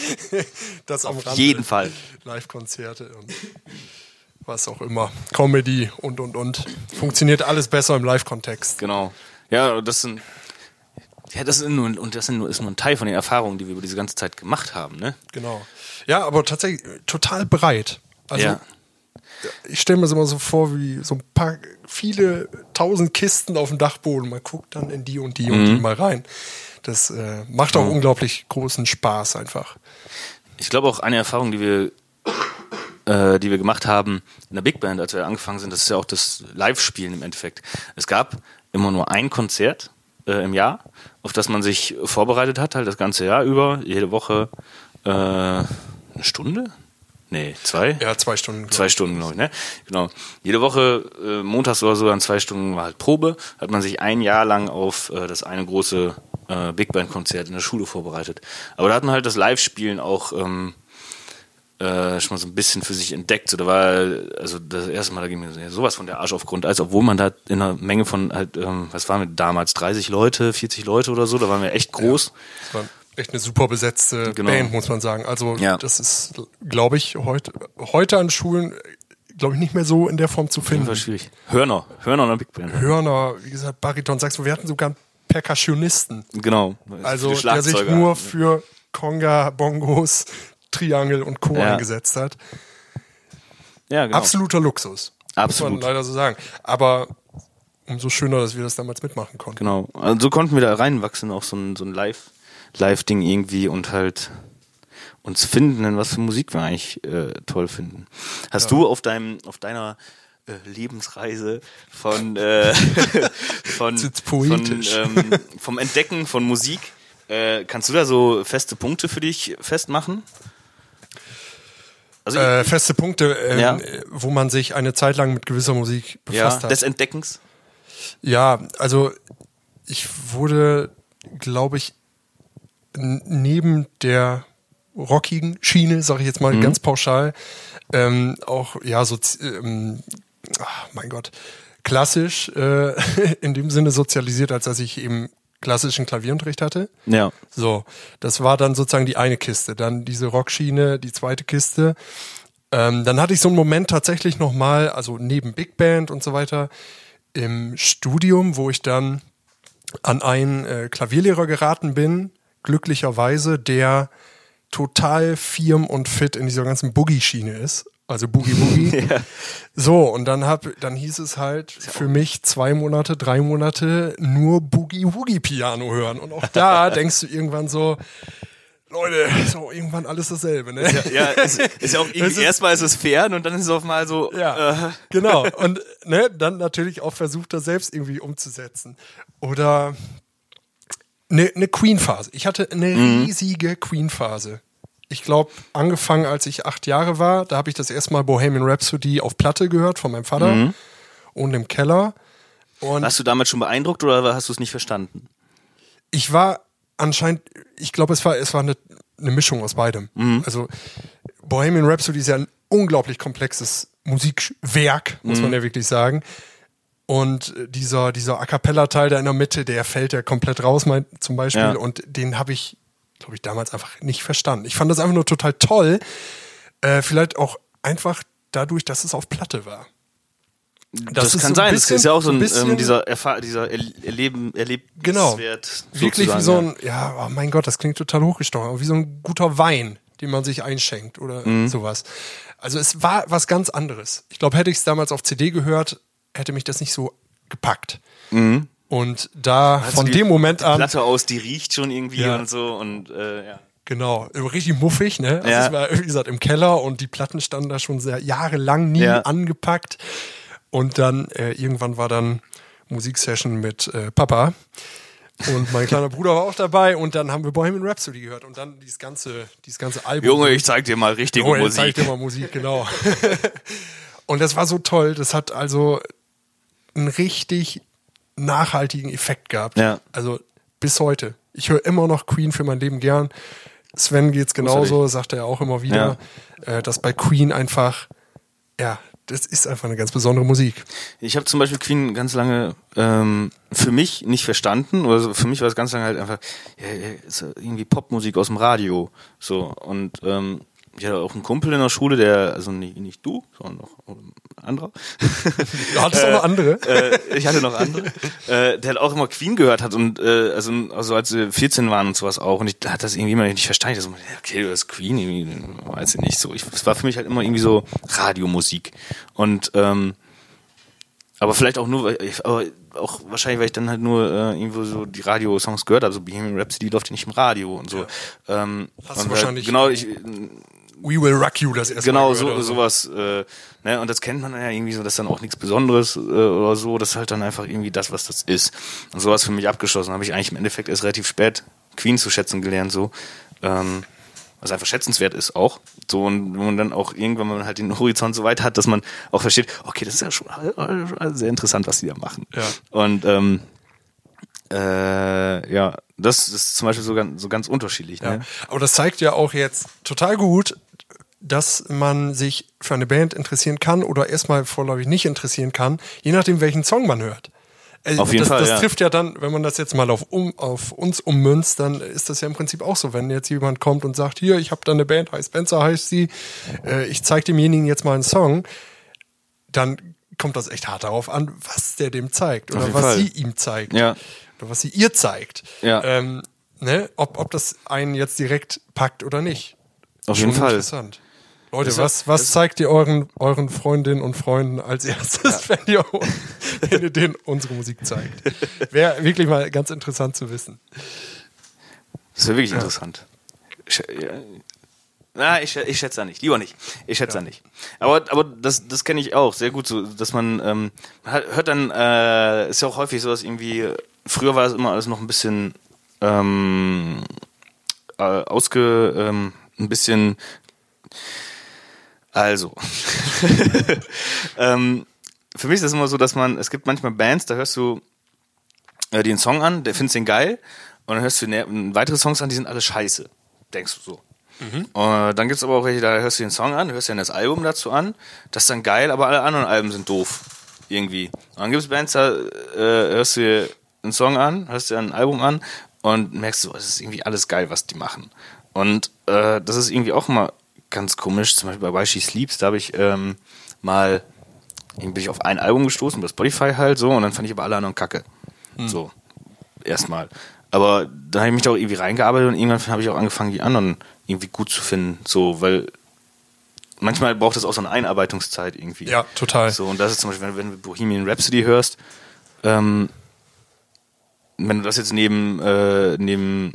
das am Rande. jeden Fall. Live-Konzerte und was auch immer. Comedy und, und, und. Funktioniert alles besser im Live-Kontext. Genau. Ja, das sind ja, das ist nur, und das sind nur, ist nur ein Teil von den Erfahrungen, die wir über diese ganze Zeit gemacht haben, ne? Genau. Ja, aber tatsächlich total bereit. Also ja. Ich stelle mir das immer so vor, wie so ein paar, viele tausend Kisten auf dem Dachboden. Man guckt dann in die und die und Mhm. die mal rein. Das äh, macht auch unglaublich großen Spaß einfach. Ich glaube auch eine Erfahrung, die wir, äh, die wir gemacht haben in der Big Band, als wir angefangen sind, das ist ja auch das Live-Spielen im Endeffekt. Es gab immer nur ein Konzert äh, im Jahr, auf das man sich vorbereitet hat, halt das ganze Jahr über, jede Woche äh, eine Stunde? Nee, zwei? Ja, zwei Stunden. Zwei Stunden, glaube ich, ne? Genau. Jede Woche, äh, montags oder so, dann zwei Stunden war halt Probe, hat man sich ein Jahr lang auf äh, das eine große äh, Big Band-Konzert in der Schule vorbereitet. Aber da hat man halt das Live-Spielen auch ähm, äh, schon mal so ein bisschen für sich entdeckt. So, da war, also das erste Mal, da ging mir sowas von der Arsch auf Grund, als obwohl man da in einer Menge von halt, ähm, was waren wir damals, 30 Leute, 40 Leute oder so, da waren wir echt groß. War echt eine super besetzte Genau. Band, muss man sagen. Also Ja. das ist, glaube ich, heute, heute an Schulen, glaube ich, nicht mehr so in der Form zu Das finden. war schwierig. Hörner, Hörner und Big Band. Hörner, wie gesagt, Bariton, sagst du, wir hatten sogar einen Percussionisten. Genau. Also der sich nur für Conga, Bongos, Triangel und Co. Ja. eingesetzt hat. ja, genau. Absoluter Luxus. Muss Absolut. man leider so sagen. Aber umso schöner, dass wir das damals mitmachen konnten. Genau. Also so konnten wir da reinwachsen, auch so ein, so ein Live, Live-Ding irgendwie und halt uns finden, in was für Musik wir eigentlich äh, toll finden. Hast du auf deinem, auf deiner äh, Lebensreise von, äh, von, von ähm, vom Entdecken von Musik, äh, kannst du da so feste Punkte für dich festmachen? Also Äh, feste Punkte, ähm, Ja. wo man sich eine Zeit lang mit gewisser Musik ja, befasst hat. des Entdeckens. Ja, also ich wurde, glaube ich, neben der rockigen Schiene, sage ich jetzt mal ganz pauschal, ähm, auch ja so, ähm, ach, mein Gott, klassisch äh, in dem Sinne sozialisiert, als dass ich eben klassischen Klavierunterricht hatte. Ja. So, das war dann sozusagen die eine Kiste. Dann diese Rockschiene, die zweite Kiste. Ähm, dann hatte ich so einen Moment tatsächlich nochmal, also neben Big Band und so weiter, im Studium, wo ich dann an einen äh, Klavierlehrer geraten bin, glücklicherweise, der total firm und fit in dieser ganzen Boogie-Schiene ist. Also Boogie Boogie. So, und dann hab, dann hieß es halt für mich zwei Monate, drei Monate nur Boogie Woogie Piano hören. Und auch da denkst du irgendwann so, Leute, so irgendwann alles dasselbe, ne? Ja, ist, ist ja auch irgendwie, ist- erstmal ist es fern und dann ist es auf mal so, Ja, äh, genau. Und ne, dann natürlich auch versucht, das selbst irgendwie umzusetzen. Oder eine ne Queen-Phase. Ich hatte eine riesige Queen-Phase. Ich glaube, angefangen, als ich acht Jahre war, da habe ich das erste Mal Bohemian Rhapsody auf Platte gehört von meinem Vater und im Keller. Und Warst du damals schon beeindruckt oder hast du es nicht verstanden? ich war anscheinend, ich glaube, es war, es war eine, eine Mischung aus beidem. Also Bohemian Rhapsody ist ja ein unglaublich komplexes Musikwerk, muss man ja wirklich sagen. Und äh, dieser, dieser A Cappella-Teil da in der Mitte, der fällt ja komplett raus, mein, zum Beispiel. Ja. Und den habe ich, glaube ich, damals einfach nicht verstanden. Ich fand das einfach nur total toll. Äh, vielleicht auch einfach dadurch, dass es auf Platte war. Das, ist kann so ein sein. bisschen- das ist ja auch so ein ein, bisschen- ähm, dieser, Erfahr dieser Er- Erleben, Genau. Erlebenswert. Wirklich wie so ein, ja, oh mein Gott, das klingt total hochgestochen, aber wie so ein guter Wein, den man sich einschenkt oder Mhm. sowas. Also es war was ganz anderes. Ich glaube, hätte ich es damals auf CD gehört, hätte mich das nicht so gepackt. Und da Also von die- dem Moment die an, Platte aus, die riecht schon irgendwie Ja. und so und äh, ja. genau, richtig muffig, ne? Also Ja. es war, wie gesagt, im Keller und die Platten standen da schon sehr jahrelang nie Ja. angepackt. Und dann äh, irgendwann war dann Musiksession mit äh, Papa. Und mein kleiner Bruder war auch dabei und dann haben wir Bohemian Rhapsody gehört und dann dieses ganze, dieses ganze Album. Junge, ich zeig dir mal richtige Junge, zeig ich Musik. dir mal Musik, genau. und das war so toll. Das hat also einen richtig nachhaltigen Effekt gehabt. Ja. Also bis heute. Ich höre immer noch Queen für mein Leben gern. Sven geht's genauso, sagt er auch immer wieder, äh, dass bei Queen einfach, ja, das ist einfach eine ganz besondere Musik. Ich habe zum Beispiel Queen ganz lange ähm, für mich nicht verstanden. Oder so, für mich war es ganz lange halt einfach ja, ja, ist ja irgendwie Popmusik aus dem Radio. So und ähm, ich hatte auch einen Kumpel in der Schule, der also nicht, nicht du, sondern noch ein anderer. Du hattest auch noch andere. äh, ich hatte noch andere, äh, der halt auch immer Queen gehört hat und äh, also, also als wir 14 waren und sowas auch und ich hat das irgendwie immer nicht verstanden. Ich dachte so, okay, du hast Queen, irgendwie, weiß ich nicht so. Ich, es war für mich halt immer irgendwie so Radiomusik und ähm, aber vielleicht auch nur, weil ich, aber auch wahrscheinlich, weil ich dann halt nur äh, irgendwo so die Radiosongs gehört habe, so Bohemian Rhapsody läuft ja nicht im Radio und so. Ähm, Hast du und wahrscheinlich- Halt, genau, ich, We Will Rock You das erste Genau, Mal so, sowas. Äh, ne? Und das kennt man ja irgendwie so, das ist dann auch nichts Besonderes äh, oder so. Das ist halt dann einfach irgendwie das, was das ist. Und sowas für mich abgeschlossen. Habe ich eigentlich im Endeffekt erst relativ spät Queen zu schätzen gelernt, so. Ähm, was einfach schätzenswert ist auch. So, und wenn man dann auch irgendwann mal halt den Horizont so weit hat, dass man auch versteht, okay, das ist ja schon sehr interessant, was die da machen. Ja. Und ähm, äh, ja, das ist zum Beispiel so ganz, so ganz unterschiedlich. Ja. Ne? Aber das zeigt ja auch jetzt total gut, dass man sich für eine Band interessieren kann oder erstmal vorläufig nicht interessieren kann, je nachdem, welchen Song man hört. Äh, Auf jeden das, Fall, Das ja. trifft ja dann, wenn man das jetzt mal auf, um, auf uns ummünzt, dann ist das ja im Prinzip auch so. Wenn jetzt jemand kommt und sagt, hier, ich habe da eine Band, heißt Spencer heißt sie, äh, ich zeige demjenigen jetzt mal einen Song, dann kommt das echt hart darauf an, was der dem zeigt oder was Fall. sie ihm zeigt. Ja. Oder was sie ihr zeigt. Ja. Ähm, ne? ob, ob das einen jetzt direkt packt oder nicht. Auf jeden Fall. Interessant. Leute, Das- was, was zeigt ihr euren, euren Freundinnen und Freunden als erstes, wenn, ihr, wenn ihr denen unsere Musik zeigt? Wäre wirklich mal ganz interessant zu wissen. Das wäre wirklich interessant. Ich, ja, na, ich, ich schätze da nicht. Lieber nicht. Ich schätze da nicht. Aber, aber das, das kenne ich auch sehr gut, so, dass man, ähm, hört dann, äh, ist ja auch häufig so, dass irgendwie, früher war das immer alles noch ein bisschen ähm, äh, ausge, ähm, ein bisschen, also, ähm, für mich ist das immer so, dass man, es gibt manchmal Bands, da hörst du äh, den Song an, der findest den geil, und dann hörst du ne, weitere Songs an, die sind alle scheiße. Denkst du so. Und dann gibt's aber auch welche, da hörst du den Song an, hörst dir das Album dazu an, das ist dann geil, aber alle anderen Alben sind doof. Irgendwie. Und dann gibt's Bands, da äh, hörst du dir einen Song an, hörst dir ein Album an und merkst so, es ist irgendwie alles geil, was die machen. Und äh, das ist irgendwie auch mal ganz komisch. Zum Beispiel bei Why She Sleeps, da habe ich ähm, mal irgendwie bin ich auf ein Album gestoßen, bei Spotify halt so, und dann fand ich aber alle anderen kacke. So, erstmal. Aber dann habe ich mich da auch irgendwie reingearbeitet und irgendwann habe ich auch angefangen, die anderen irgendwie gut zu finden. So, weil manchmal braucht es auch so eine Einarbeitungszeit irgendwie. Ja, total. So, und das ist zum Beispiel, wenn, wenn du Bohemian Rhapsody hörst, ähm, wenn du das jetzt neben, äh, neben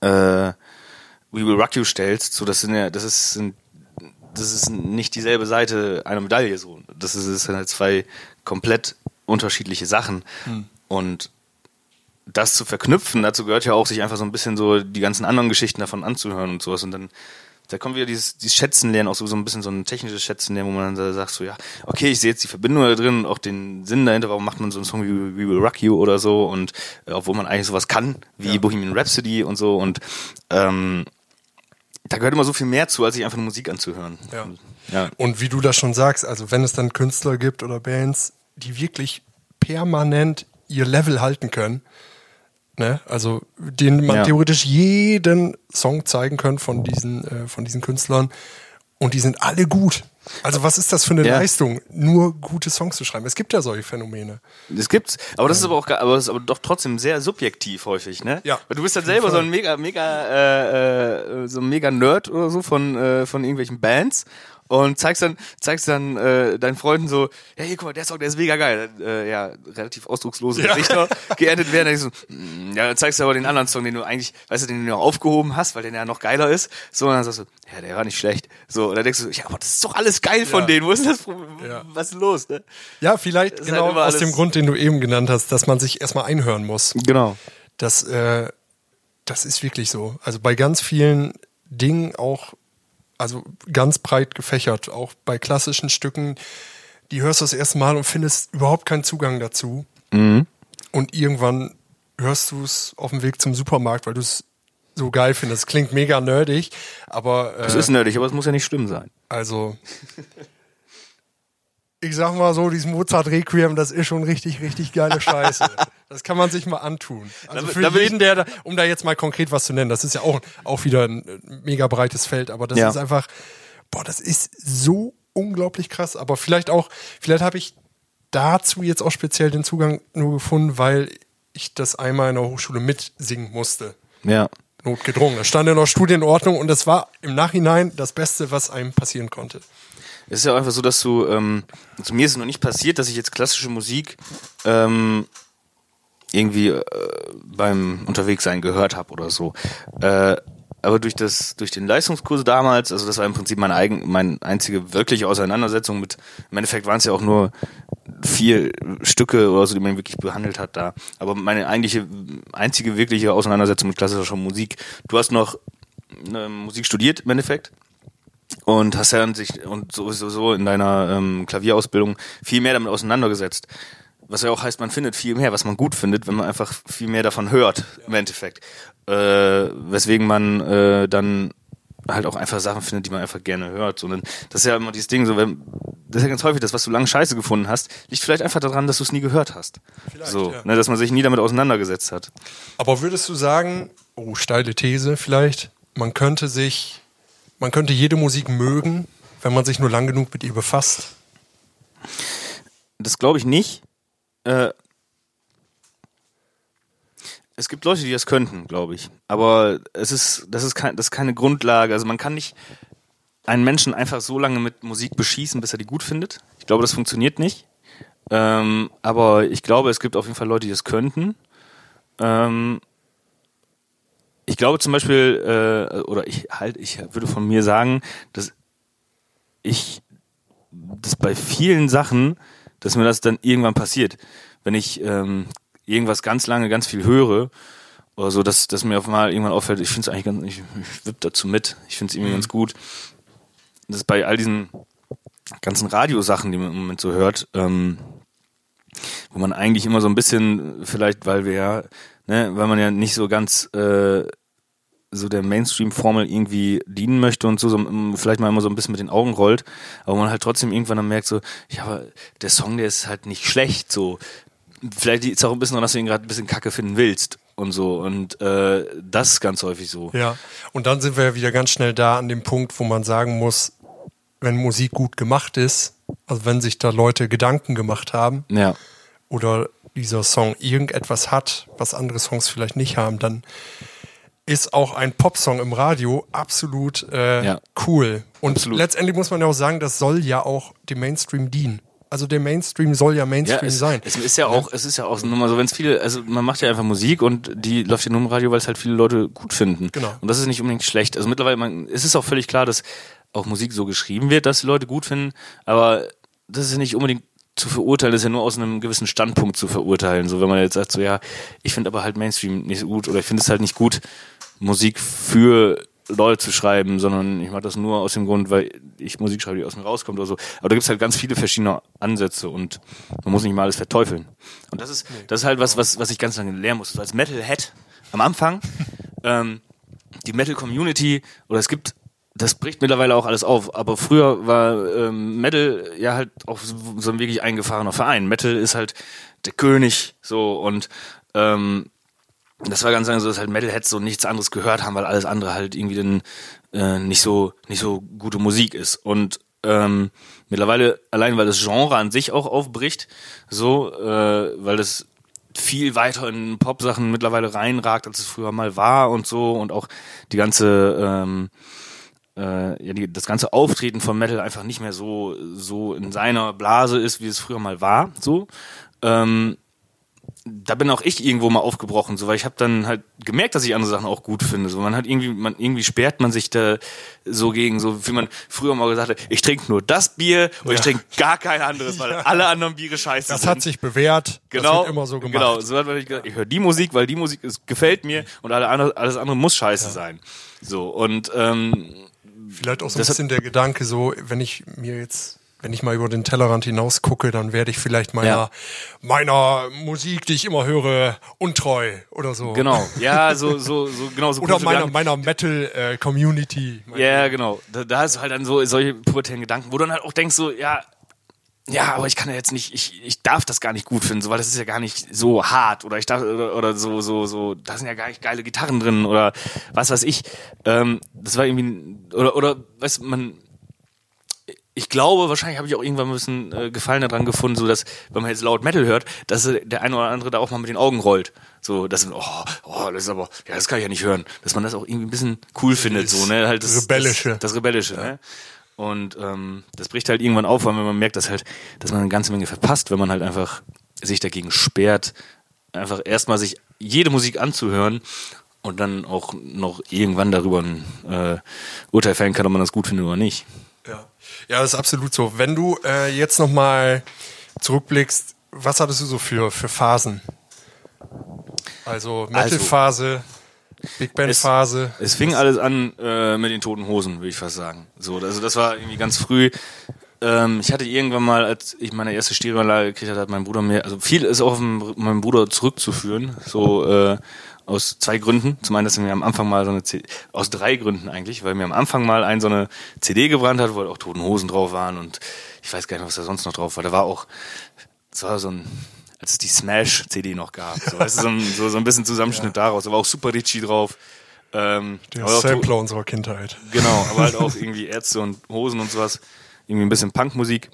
äh, We Will Rock You stellst, so das sind ja, das ist sind, das ist nicht dieselbe Seite einer Medaille so. Das ist, das sind halt zwei komplett unterschiedliche Sachen. Und das zu verknüpfen, dazu gehört ja auch, sich einfach so ein bisschen so die ganzen anderen Geschichten davon anzuhören und sowas. Und dann, da kommt wieder dieses, dieses Schätzen lernen, auch so, so ein bisschen so ein technisches Schätzen lernen, wo man dann sagt so, ja, okay, ich sehe jetzt die Verbindung da drin, auch den Sinn dahinter, warum macht man so einen Song wie We Will Rock You oder so und äh, obwohl man eigentlich sowas kann, wie Bohemian Rhapsody und so und ähm, da gehört immer so viel mehr zu, als sich einfach nur Musik anzuhören. Ja. ja. Und wie du das schon sagst, also wenn es dann Künstler gibt oder Bands, die wirklich permanent ihr Level halten können, ne? also denen man Ja. theoretisch jeden Song zeigen kann von diesen, äh, von diesen Künstlern und die sind alle gut. Also was ist das für eine Ja. Leistung, nur gute Songs zu schreiben? Es gibt ja solche Phänomene. Das gibt's, aber das ist aber auch, aber das ist aber doch trotzdem sehr subjektiv häufig, ne? Ja. Weil du bist dann selber so ein mega, mega, äh, äh, so ein mega Nerd oder so von äh, von irgendwelchen Bands und zeigst dann, zeigst dann äh, deinen Freunden so, ja hier guck mal, der Song, der ist mega geil, äh, ja relativ ausdruckslose Gesichter geerntet werden. Dann denkst du, mm, ja, dann zeigst du aber den anderen Song, den du eigentlich, weißt du, den du noch aufgehoben hast, weil der ja noch geiler ist. So und dann sagst du, ja, der war nicht schlecht. So und dann denkst du, ja, aber das ist doch alles geil von Ja. denen. Wo ist das? Problem? Ja. Was ist denn los? Ne? Ja, vielleicht ist genau halt aus dem Grund, den du eben genannt hast, dass man sich erstmal einhören muss. Genau. Das, äh, das ist wirklich so. Also bei ganz vielen Dingen auch, also ganz breit gefächert, auch bei klassischen Stücken, die hörst du das erste Mal und findest überhaupt keinen Zugang dazu. Mhm. Und irgendwann hörst du es auf dem Weg zum Supermarkt, weil du es so geil findest. Klingt mega nerdig, aber äh, Das ist nerdig, aber es muss ja nicht schlimm sein. also ich sag mal so, dieses Mozart Requiem, das ist schon richtig, richtig geile Scheiße. Das kann man sich mal antun. Also Da- für da jeden, der, da, um da jetzt mal konkret was zu nennen, das ist ja auch, auch wieder ein äh, mega breites Feld, aber das Ja. ist einfach, boah, das ist so unglaublich krass. Aber vielleicht auch, vielleicht habe ich dazu jetzt auch speziell den Zugang nur gefunden, weil ich das einmal in der Hochschule mitsingen musste. Ja. Notgedrungen. Das stand in der Studienordnung und das war im Nachhinein das Beste, was einem passieren konnte. Es ist ja einfach so, dass du, ähm, zu mir ist es noch nicht passiert, dass ich jetzt klassische Musik ähm, irgendwie äh, beim Unterwegssein gehört habe oder so. Äh, aber durch das, durch den Leistungskurs damals, also das war im Prinzip meine eigen, meine einzige wirkliche Auseinandersetzung mit, im Endeffekt waren es ja auch nur vier Stücke oder so, die man wirklich behandelt hat da. Aber meine eigentliche, einzige wirkliche Auseinandersetzung mit klassischer Musik. Du hast noch äh, Musik studiert im Endeffekt und hast ja dann sich und sowieso so in deiner ähm, Klavierausbildung viel mehr damit auseinandergesetzt. Was ja auch heißt, man findet viel mehr, was man gut findet, wenn man einfach viel mehr davon hört, im Endeffekt. Äh, weswegen man äh, dann halt auch einfach Sachen findet, die man einfach gerne hört. So, das ist ja immer dieses Ding, so wenn, das ist ja ganz häufig das, was du lange scheiße gefunden hast, liegt vielleicht einfach daran, dass du es nie gehört hast. Vielleicht, so, ja. ne, dass man sich nie damit auseinandergesetzt hat. Aber würdest du sagen, oh, steile These vielleicht, man könnte sich, man könnte jede Musik mögen, wenn man sich nur lang genug mit ihr befasst? Das glaube ich nicht. Äh, es gibt Leute, die das könnten, glaube ich. Aber es ist, das ist, kein, das ist keine Grundlage. Also man kann nicht einen Menschen einfach so lange mit Musik beschießen, bis er die gut findet. Ich glaube, das funktioniert nicht. Ähm, aber ich glaube, es gibt auf jeden Fall Leute, die das könnten. Ähm, ich glaube zum Beispiel, äh, oder ich halt, ich würde von mir sagen, dass ich, dass bei vielen Sachen, dass mir das dann irgendwann passiert wenn ich ähm, irgendwas ganz lange, ganz viel höre, oder so, dass, dass mir auf einmal irgendwann auffällt, ich finde es eigentlich ganz, ich, ich wipp dazu mit, ich finde es irgendwie mhm. ganz gut. Das ist bei all diesen ganzen Radiosachen, die man im Moment so hört, ähm, wo man eigentlich immer so ein bisschen, vielleicht, weil wir ja, ne, weil man ja nicht so ganz äh, so der Mainstream-Formel irgendwie dienen möchte und so, so, vielleicht mal immer so ein bisschen mit den Augen rollt, aber man halt trotzdem irgendwann dann merkt so, ja, aber der Song, der ist halt nicht schlecht, so, vielleicht ist auch ein bisschen, dass du ihn gerade ein bisschen kacke finden willst und so. Und äh, das ist ganz häufig so. Ja, und dann sind wir ja wieder ganz schnell da an dem Punkt, wo man sagen muss, wenn Musik gut gemacht ist, also wenn sich da Leute Gedanken gemacht haben, ja. oder dieser Song irgendetwas hat, was andere Songs vielleicht nicht haben, dann ist auch ein Popsong im Radio absolut äh, ja. cool. Und absolut. letztendlich muss man ja auch sagen, das soll ja auch dem Mainstream dienen. Also der Mainstream soll ja Mainstream ja, es, sein. Es ist ja auch, es ist ja auch nur mal so, wenn es viele, also man macht ja einfach Musik und die läuft ja nur im Radio, weil es halt viele Leute gut finden. Genau. Und das ist nicht unbedingt schlecht. Also mittlerweile, man, es ist auch völlig klar, dass auch Musik so geschrieben wird, dass die Leute gut finden, aber das ist ja nicht unbedingt zu verurteilen, das ist ja nur aus einem gewissen Standpunkt zu verurteilen. So, wenn man jetzt sagt, so ja, ich finde aber halt Mainstream nicht so gut oder ich finde es halt nicht gut, Musik für Leute zu schreiben, sondern ich mache das nur aus dem Grund, weil ich Musik schreibe, die aus mir rauskommt oder so. Aber da gibt es halt ganz viele verschiedene Ansätze und man muss nicht mal alles verteufeln. Und das ist, das ist halt was, was, was ich ganz lange lernen muss. So als Metalhead am Anfang, ähm, die Metal-Community, oder es gibt, das bricht mittlerweile auch alles auf, aber früher war ähm, Metal ja halt auch so ein wirklich eingefahrener Verein. Metal ist halt der König, so und ähm, das war ganz lang so, dass halt Metalheads so nichts anderes gehört haben, weil alles andere halt irgendwie dann äh, nicht so nicht so gute Musik ist. Und ähm, mittlerweile allein, weil das Genre an sich auch aufbricht, so, äh, weil das viel weiter in Pop-Sachen mittlerweile reinragt, als es früher mal war und so und auch die ganze ähm, äh, ja, die, das ganze Auftreten von Metal einfach nicht mehr so so in seiner Blase ist, wie es früher mal war, so. Ähm, da bin auch ich irgendwo mal aufgebrochen, so weil ich habe dann halt gemerkt, dass ich andere Sachen auch gut finde. So man hat irgendwie, man irgendwie sperrt man sich da so gegen, so wie man früher mal gesagt hat, ich trinke nur das Bier und ja. ich trinke gar kein anderes, weil ja. alle anderen Biere scheiße das sind. Das hat sich bewährt. Genau, das wird immer so gemacht. Genau, so hat man gesagt, ich höre die Musik, weil die Musik ist, gefällt mir und alle andere, alles andere muss scheiße ja. sein. So und ähm, vielleicht auch so ein bisschen der Gedanke, so wenn ich mir jetzt wenn ich mal über den Tellerrand hinaus gucke, dann werde ich vielleicht meiner, ja. meiner Musik, die ich immer höre, untreu oder so. Genau, ja, so, so, so, genau so. Oder meiner, meiner Metal-Community. Äh, ja, genau. Da, da hast du halt dann so solche pubertären Gedanken, wo du dann halt auch denkst, so, ja, ja, aber ich kann ja jetzt nicht, ich, ich darf das gar nicht gut finden, so, weil das ist ja gar nicht so hart oder ich darf, oder, oder so, so, so, da sind ja gar nicht geile Gitarren drin oder was weiß ich. Ähm, das war irgendwie, oder, oder, weißt man, ich glaube, wahrscheinlich habe ich auch irgendwann ein bisschen äh, Gefallen daran gefunden, so dass, wenn man jetzt laut Metal hört, dass der eine oder andere da auch mal mit den Augen rollt. So, dass man, oh, oh, das ist aber, ja, das kann ich ja nicht hören. Dass man das auch irgendwie ein bisschen cool das findet, so, ne? Halt das Rebellische. Das, das Rebellische, ja. ne? Und ähm, das bricht halt irgendwann auf, weil man merkt, dass halt, dass man eine ganze Menge verpasst, wenn man halt einfach sich dagegen sperrt, einfach erstmal sich jede Musik anzuhören und dann auch noch irgendwann darüber ein äh, Urteil fällen kann, ob man das gut findet oder nicht. Ja, das ist absolut so. Wenn du äh, jetzt nochmal zurückblickst, was hattest du so für, für Phasen? Also Metal-Phase, Big Band-Phase. Es, es, fing alles an äh, mit den toten Hosen, würde ich fast sagen. So, also das war irgendwie ganz früh. Ähm, ich hatte irgendwann mal, als ich meine erste Stereoanlage gekriegt hatte, hat mein Bruder mir, also viel ist auf meinen Bruder zurückzuführen. So äh, aus zwei Gründen. Zum einen, dass mir am Anfang mal so eine CD, aus drei Gründen eigentlich, weil mir am Anfang mal ein so eine CD gebrannt hat, wo halt auch Toten Hosen drauf waren und ich weiß gar nicht, was da sonst noch drauf war. Da war auch, es war so ein, als es die Smash-CD noch gab. So, weißt du, so, ein, so, so ein bisschen Zusammenschnitt ja. daraus. Da war auch Super Ricci drauf. Ähm, Der Sampler unserer Kindheit. Genau, aber halt auch irgendwie Ärzte und Hosen und sowas. Irgendwie ein bisschen Punkmusik.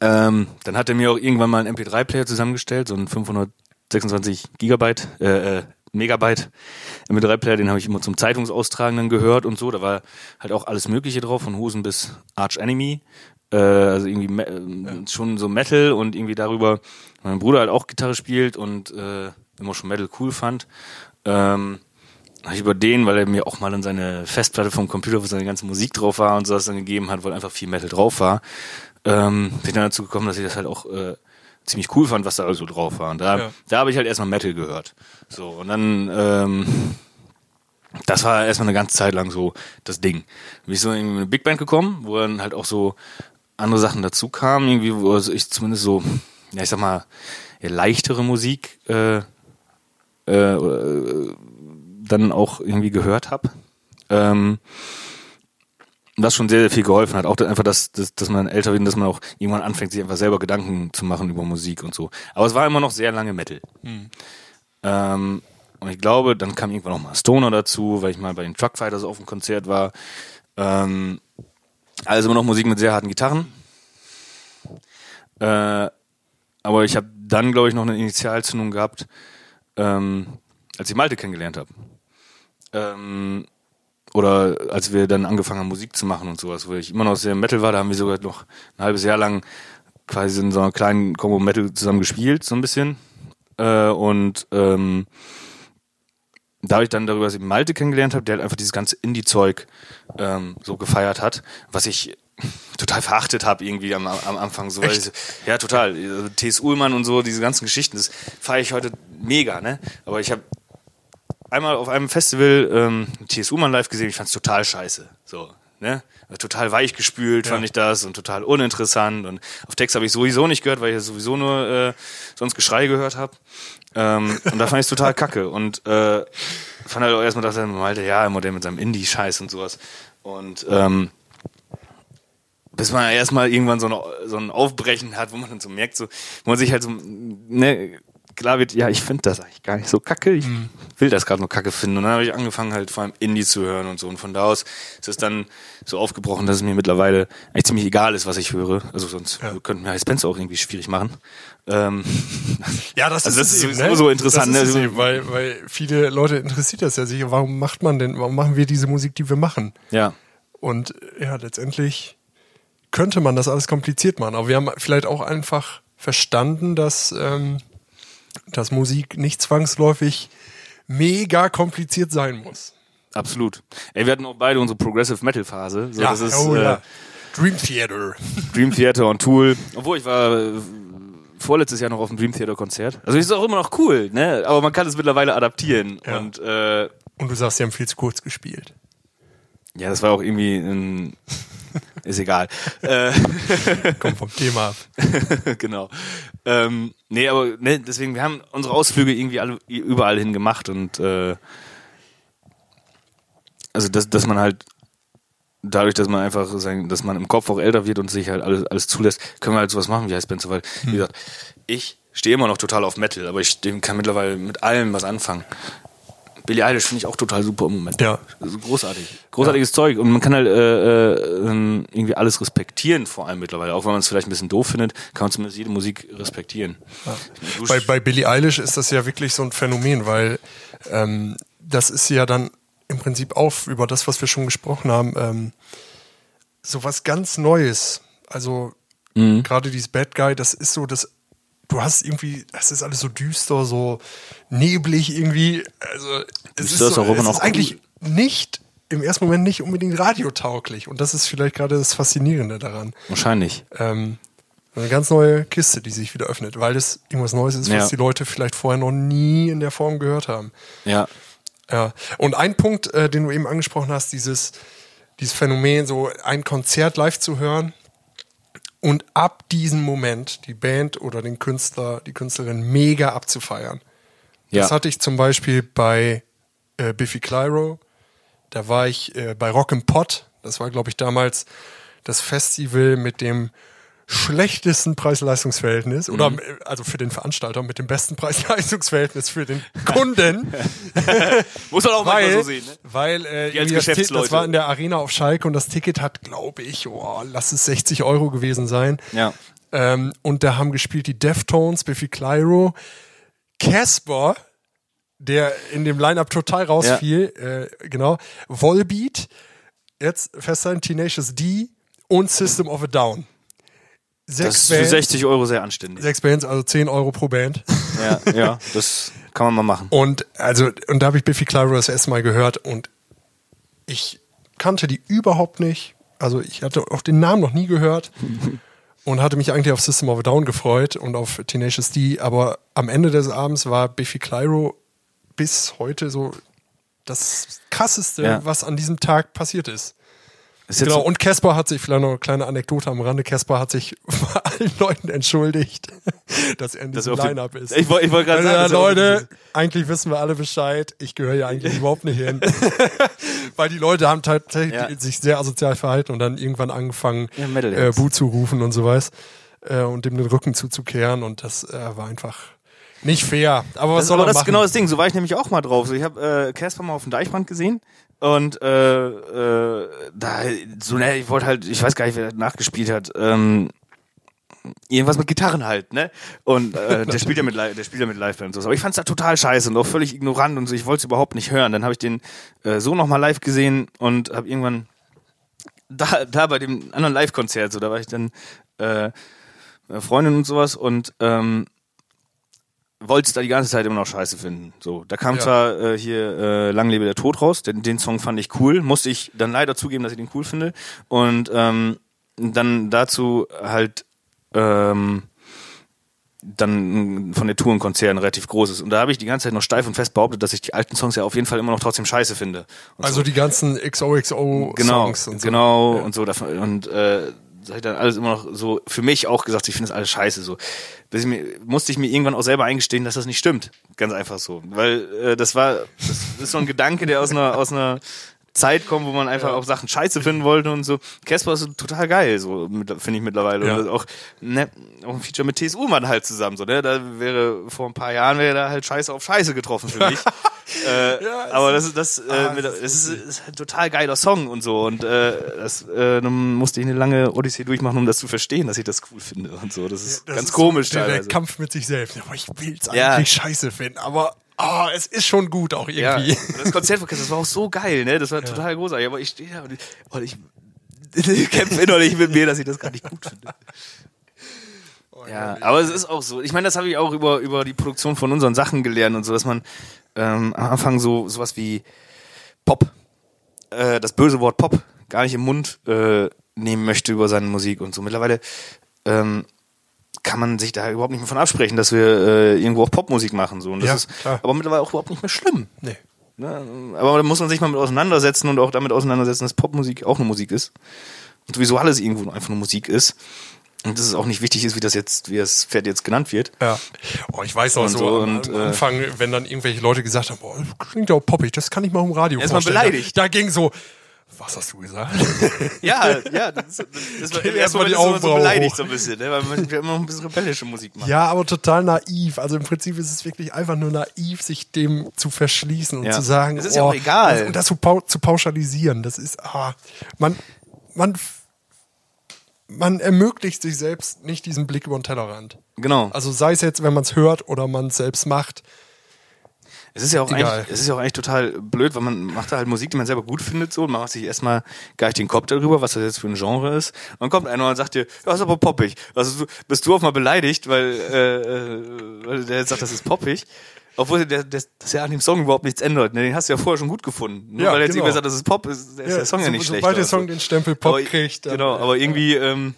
Ähm, dann hat er mir auch irgendwann mal einen MP3-Player zusammengestellt, so ein 500 26 Gigabyte, äh, äh Megabyte MP3-Player, den habe ich immer zum Zeitungsaustragen dann gehört und so. Da war halt auch alles Mögliche drauf, von Hosen bis Arch Enemy. Äh, also irgendwie äh, schon so Metal und irgendwie darüber, mein Bruder halt auch Gitarre spielt und äh, immer schon Metal cool fand. Ähm, habe ich über den, weil er mir auch mal in seine Festplatte vom Computer, wo seine ganze Musik drauf war und so was dann gegeben hat, weil einfach viel Metal drauf war, ähm, bin dann dazu gekommen, dass ich das halt auch äh, ziemlich cool fand, was da also drauf war. Und da, ja. da habe ich halt erstmal Metal gehört. So, und dann, ähm, das war erstmal eine ganze Zeit lang so das Ding. Bin ich so in eine Big Band gekommen, wo dann halt auch so andere Sachen dazu kamen, irgendwie, wo ich zumindest so, ja, ich sag mal, leichtere Musik äh, äh, äh, dann auch irgendwie gehört habe. Ähm, was schon sehr, sehr viel geholfen hat. Auch einfach, dass, dass, dass man älter wird, dass man auch irgendwann anfängt, sich einfach selber Gedanken zu machen über Musik und so. Aber es war immer noch sehr lange Metal. Mhm. Ähm, und ich glaube, dann kam irgendwann noch mal Stoner dazu, weil ich mal bei den Truckfighters auf dem Konzert war. Ähm, also immer noch Musik mit sehr harten Gitarren. Äh, aber ich habe dann, glaube ich, noch eine Initialzündung gehabt, ähm, als ich Malte kennengelernt habe. Ähm, oder als wir dann angefangen haben, Musik zu machen und sowas, wo ich immer noch sehr Metal war, da haben wir sogar noch ein halbes Jahr lang quasi in so einer kleinen Combo Metal zusammen gespielt, so ein bisschen. Äh, und ähm, da habe ich dann darüber, dass ich Malte kennengelernt habe, der halt einfach dieses ganze Indie-Zeug ähm, so gefeiert hat, was ich total verachtet habe irgendwie am, am Anfang so. Ich, ja, total. Also T.S. Ullmann und so, diese ganzen Geschichten, das feiere ich heute mega, ne? Aber ich habe einmal auf einem Festival ähm, TSU mal live gesehen, ich fand's total scheiße. So, ne? Total weich gespült ja. fand ich das und total uninteressant. Und auf Text habe ich sowieso nicht gehört, weil ich sowieso nur äh, sonst Geschrei gehört habe. Ähm, und da fand ich total kacke. Und äh, fand halt auch erstmal, dachte Malte, ja, immer der mit seinem Indie-Scheiß und sowas. Und ähm, bis man erstmal irgendwann so, eine, so ein Aufbrechen hat, wo man dann so merkt, so, wo man sich halt so, ne, klar wird, ja, ich finde das eigentlich gar nicht so kacke. Ich mhm. will das gerade nur kacke finden. Und dann habe ich angefangen, halt vor allem Indie zu hören und so. Und von da aus ist es dann so aufgebrochen, dass es mir mittlerweile eigentlich ziemlich egal ist, was ich höre. Also sonst ja. könnten wir High Spencer auch irgendwie schwierig machen. Ähm, ja, das, also das ist, ist eben, ne? so interessant. Das ist ne? eben, weil, weil viele Leute interessiert das ja sicher. Warum macht man denn, warum machen wir diese Musik, die wir machen? Ja. Und ja, letztendlich könnte man das alles kompliziert machen. Aber wir haben vielleicht auch einfach verstanden, dass ähm, dass Musik nicht zwangsläufig mega kompliziert sein muss. Absolut. Ey, wir hatten auch beide unsere Progressive Metal Phase. So, ja, das ist, oh, äh, ja. Dream Theater. Dream Theater und Tool. Obwohl ich war äh, vorletztes Jahr noch auf dem Dream Theater Konzert. Also ist auch immer noch cool, ne? Aber man kann es mittlerweile adaptieren. Ja. Und, äh, und du sagst, sie haben viel zu kurz gespielt. Ja, das war auch irgendwie ein ist egal. Äh, Kommt vom Thema ab. genau. Ähm, nee, aber ne, deswegen, wir haben unsere Ausflüge irgendwie alle überall hin gemacht und äh, also dass, dass man halt dadurch, dass man einfach sein, dass man im Kopf auch älter wird und sich halt alles, alles zulässt, können wir halt sowas machen wie heißt Spencer, weil, hm. wie gesagt, ich stehe immer noch total auf Metal, aber ich kann mittlerweile mit allem was anfangen. Billie Eilish finde ich auch total super im Moment. Ja. Großartig. Großartiges ja. Zeug. Und man kann halt äh, äh, ähm, irgendwie alles respektieren, vor allem mittlerweile. Auch wenn man es vielleicht ein bisschen doof findet, kann man zumindest jede Musik respektieren. Ja. Bei, bei Billie Eilish ist das ja wirklich so ein Phänomen, weil ähm, das ist ja dann im Prinzip auch über das, was wir schon gesprochen haben, ähm, so was ganz Neues. Also mhm. gerade dieses Bad Guy, das ist so das du hast irgendwie, es ist alles so düster, so neblig irgendwie. Also es ist, Düster ist so, es noch ist eigentlich nicht im ersten Moment nicht unbedingt radiotauglich. Und das ist vielleicht gerade das Faszinierende daran. Wahrscheinlich. Ähm, eine ganz neue Kiste, die sich wieder öffnet, weil es irgendwas Neues ist, Ja. was die Leute vielleicht vorher noch nie in der Form gehört haben. Ja. Ja. Und ein Punkt, äh, den du eben angesprochen hast, dieses, dieses Phänomen, so ein Konzert live zu hören und ab diesem Moment die Band oder den Künstler, die Künstlerin mega abzufeiern. Das Ja. hatte ich zum Beispiel bei äh, Biffy Clyro. Da war ich äh, bei Rock and Pot. Das war, glaube ich, damals das Festival mit dem schlechtesten Preis-Leistungs-Verhältnis oder Mhm. äh, also für den Veranstalter mit dem besten Preis-Leistungs-Verhältnis für den Kunden. Muss man auch weil, manchmal so sehen, ne? weil äh, das, das war in der Arena auf Schalke und das Ticket hat, glaube ich, oh, lass es 60 Euro gewesen sein. Ja. Ähm, und da haben gespielt die Deftones, Biffy Clyro, Casper, der in dem Line-Up total rausfiel, äh, genau, Volbeat, jetzt festhalten, Tenacious D und System of a Down. Das Sechs ist für Bands, 60 Euro sehr anständig. sechs Bands, also 10 Euro pro Band. Ja, ja, das kann man mal machen. Und also, und da habe ich Biffy Clyro das erste Mal gehört und ich kannte die überhaupt nicht. Also ich hatte auch den Namen noch nie gehört und hatte mich eigentlich auf System of a Down gefreut und auf Tenacious D, aber am Ende des Abends war Biffy Clyro bis heute so das krasseste, Ja. was an diesem Tag passiert ist. Genau, und Casper hat sich, vielleicht noch eine kleine Anekdote am Rande, Casper hat sich bei allen Leuten entschuldigt, dass er in diesem Line-Up ist. Ich wollt- ich wollte gerade sagen, ja, Leute, eigentlich wissen wir alle Bescheid, ich gehöre ja eigentlich überhaupt nicht hin. Weil die Leute haben tatsächlich Ja. sich sehr asozial verhalten und dann irgendwann angefangen, Ja, äh. Bu zu rufen und so was äh, und dem den Rücken zuzukehren und das äh, war einfach nicht fair. Aber was Das, soll aber er das machen? ist genau das Ding. So war ich nämlich auch mal drauf. So, ich habe äh, Casper mal auf dem Deichbrand gesehen und äh, äh, da so ne, ich wollte halt, ich weiß gar nicht, wer nachgespielt hat. Ähm, irgendwas mit Gitarren halt, ne? Und äh, der spielt ja mit der spielt ja mit Liveband und so. Aber ich fand's da total scheiße und auch völlig ignorant und so. Ich wollte es überhaupt nicht hören. Dann habe ich den äh, so nochmal live gesehen und habe irgendwann da, da bei dem anderen Live-Konzert, so, da war ich dann äh, Freundin und sowas und ähm, wollte es da die ganze Zeit immer noch scheiße finden. So, da kam Ja. zwar äh, hier äh, Lang lebe der Tod raus, den, den Song fand ich cool, musste ich dann leider zugeben, dass ich den cool finde und ähm, dann dazu halt ähm, dann von der Tour ein Konzert ein relativ großes. Und da habe ich die ganze Zeit noch steif und fest behauptet, dass ich die alten Songs ja auf jeden Fall immer noch trotzdem scheiße finde. Und also die ganzen XOXO genau, Songs und so. genau und so und äh, das hab ich dann alles immer noch so für mich auch gesagt, ich finde das alles scheiße so. Ich mir, musste ich mir irgendwann auch selber eingestehen, dass das nicht stimmt, ganz einfach so, weil äh, das war das ist so ein Gedanke, der aus einer aus einer Zeit kommt, wo man einfach auch Sachen scheiße finden wollte und so. Casper ist total geil, so finde ich mittlerweile. Ja. Und auch, ne, auch ein Feature mit TSU Mann halt zusammen. So, ne? Da wäre vor ein paar Jahren wäre da halt Scheiße auf Scheiße getroffen für mich. äh, Ja, es aber das ist das, äh, Ah, mit, das ist ist, ein total geiler Song und so. Und äh, das äh, dann musste ich eine lange Odyssee durchmachen, um das zu verstehen, dass ich das cool finde und so. Das ist Das ganz ist komisch so der. Kampf mit sich selbst. Aber ich will's Ja. eigentlich scheiße finden. Aber ah, es ist schon gut auch Ja, irgendwie. und das Konzertorchester, das war auch so geil, ne? Das war total großartig. Aber ich stehe da und ich, und ich, ich kämpfe innerlich mit mir, dass ich das gar nicht gut finde. Ja, aber es ist auch so. Ich meine, das habe ich auch über, über die Produktion von unseren Sachen gelernt und so, dass man ähm, am Anfang so sowas wie Pop, äh, das böse Wort Pop, gar nicht im Mund äh, nehmen möchte über seine Musik und so. Mittlerweile ähm, kann man sich da überhaupt nicht mehr von absprechen, dass wir äh, irgendwo auch Popmusik machen. So. Und das Ja, ist klar. aber mittlerweile auch überhaupt nicht mehr schlimm. Nee. Ne? Aber da muss man sich mal mit auseinandersetzen und auch damit auseinandersetzen, dass Popmusik auch eine Musik ist. Und sowieso alles irgendwo einfach nur Musik ist. Und dass es auch nicht wichtig ist, wie das jetzt, wie das Pferd jetzt genannt wird. Ja. Oh, ich weiß noch Und so, so, und, am äh, Anfang, wenn dann irgendwelche Leute gesagt haben, boah, das klingt ja auch poppig, das kann ich mal im Radio Erstmal beleidigt. Da ging so, was hast du gesagt? Ja, ja, das, das war erstmal die die so, so Augenbrauen beleidigt hoch. so ein bisschen, ne? weil man immer ein bisschen rebellische Musik macht. ja, aber total naiv. Also im Prinzip ist es wirklich einfach nur naiv, sich dem zu verschließen und Ja. zu sagen, Es ist ja auch egal. Und das zu, pau zu pauschalisieren, das ist, ah, man, man, man ermöglicht sich selbst nicht diesen Blick über den Tellerrand. Genau. Also sei es jetzt, wenn man es hört oder man es selbst macht. Es ist ja auch Egal. eigentlich, es ist ja auch eigentlich total blöd, weil man macht da halt Musik, die man selber gut findet, so, und man macht sich erstmal gar nicht den Kopf darüber, was das jetzt für ein Genre ist. Und dann kommt einer und sagt dir, ja, ist aber poppig. Also bist du auch mal beleidigt, weil, äh, äh, weil der jetzt sagt, das ist poppig. Obwohl der, der, das ja an dem Song überhaupt nichts ändert. Ne? Den hast du ja vorher schon gut gefunden. Nur Ja, weil jetzt genau. irgendwer sagt, das ist Pop, ist, ist der Song ja so- nicht schlecht. Sobald der oder so. Song den Stempel Pop Aber- kriegt, dann, Genau, äh, aber irgendwie, ähm,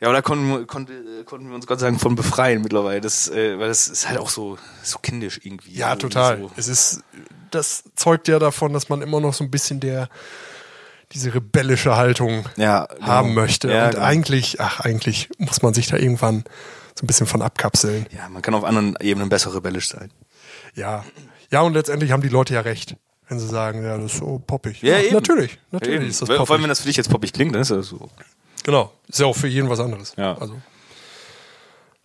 ja, aber da konnten, wir- konnte, äh, konnten wir uns Gott sei Dank von befreien mittlerweile. Das, äh, weil das ist halt auch so, so kindisch irgendwie. Ja, Also total. So. Es ist, das zeugt ja davon, dass man immer noch so ein bisschen der, diese rebellische Haltung Ja, genau. haben möchte. Ja, und genau. eigentlich, ach, eigentlich muss man sich da irgendwann so ein bisschen von abkapseln. Ja, man kann auf anderen Ebenen besser rebellisch sein. Ja. Ja, und letztendlich haben die Leute ja recht, wenn sie sagen, ja, das ist so poppig. Ja, eben. natürlich. Natürlich Eben. ist das Vor allem, poppig. wenn das für dich jetzt poppig klingt, dann ist das so. Genau. Ist ja auch für jeden was anderes. Ja. Also.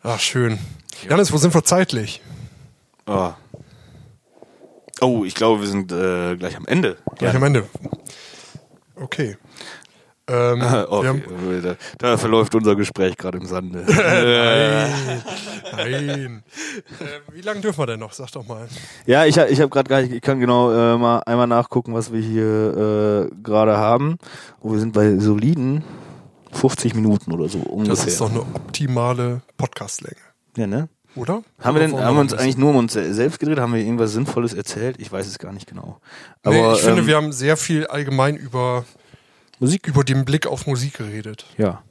Ach, schön. Janis, wo sind wir zeitlich? Oh, oh ich glaube, wir sind äh, gleich am Ende. Gleich am Ende. Okay. Ähm, okay. wir haben, Da, da verläuft unser Gespräch gerade im Sande. nein. äh, wie lange dürfen wir denn noch? Sag doch mal. Ja, ich, ich habe gerade gar nicht, ich kann genau äh, mal einmal nachgucken, was wir hier äh, gerade haben. Oh, wir sind bei soliden 50 Minuten oder so ungefähr. Das ist doch eine optimale Podcastlänge, ja, ne? oder? Haben wir denn, haben wir uns eigentlich nur um uns se- selbst gedreht? Haben wir irgendwas Sinnvolles erzählt? Ich weiß es gar nicht genau. Aber nee, ich finde, ähm, wir haben sehr viel allgemein über, Musik. über den Blick auf Musik geredet. Ja.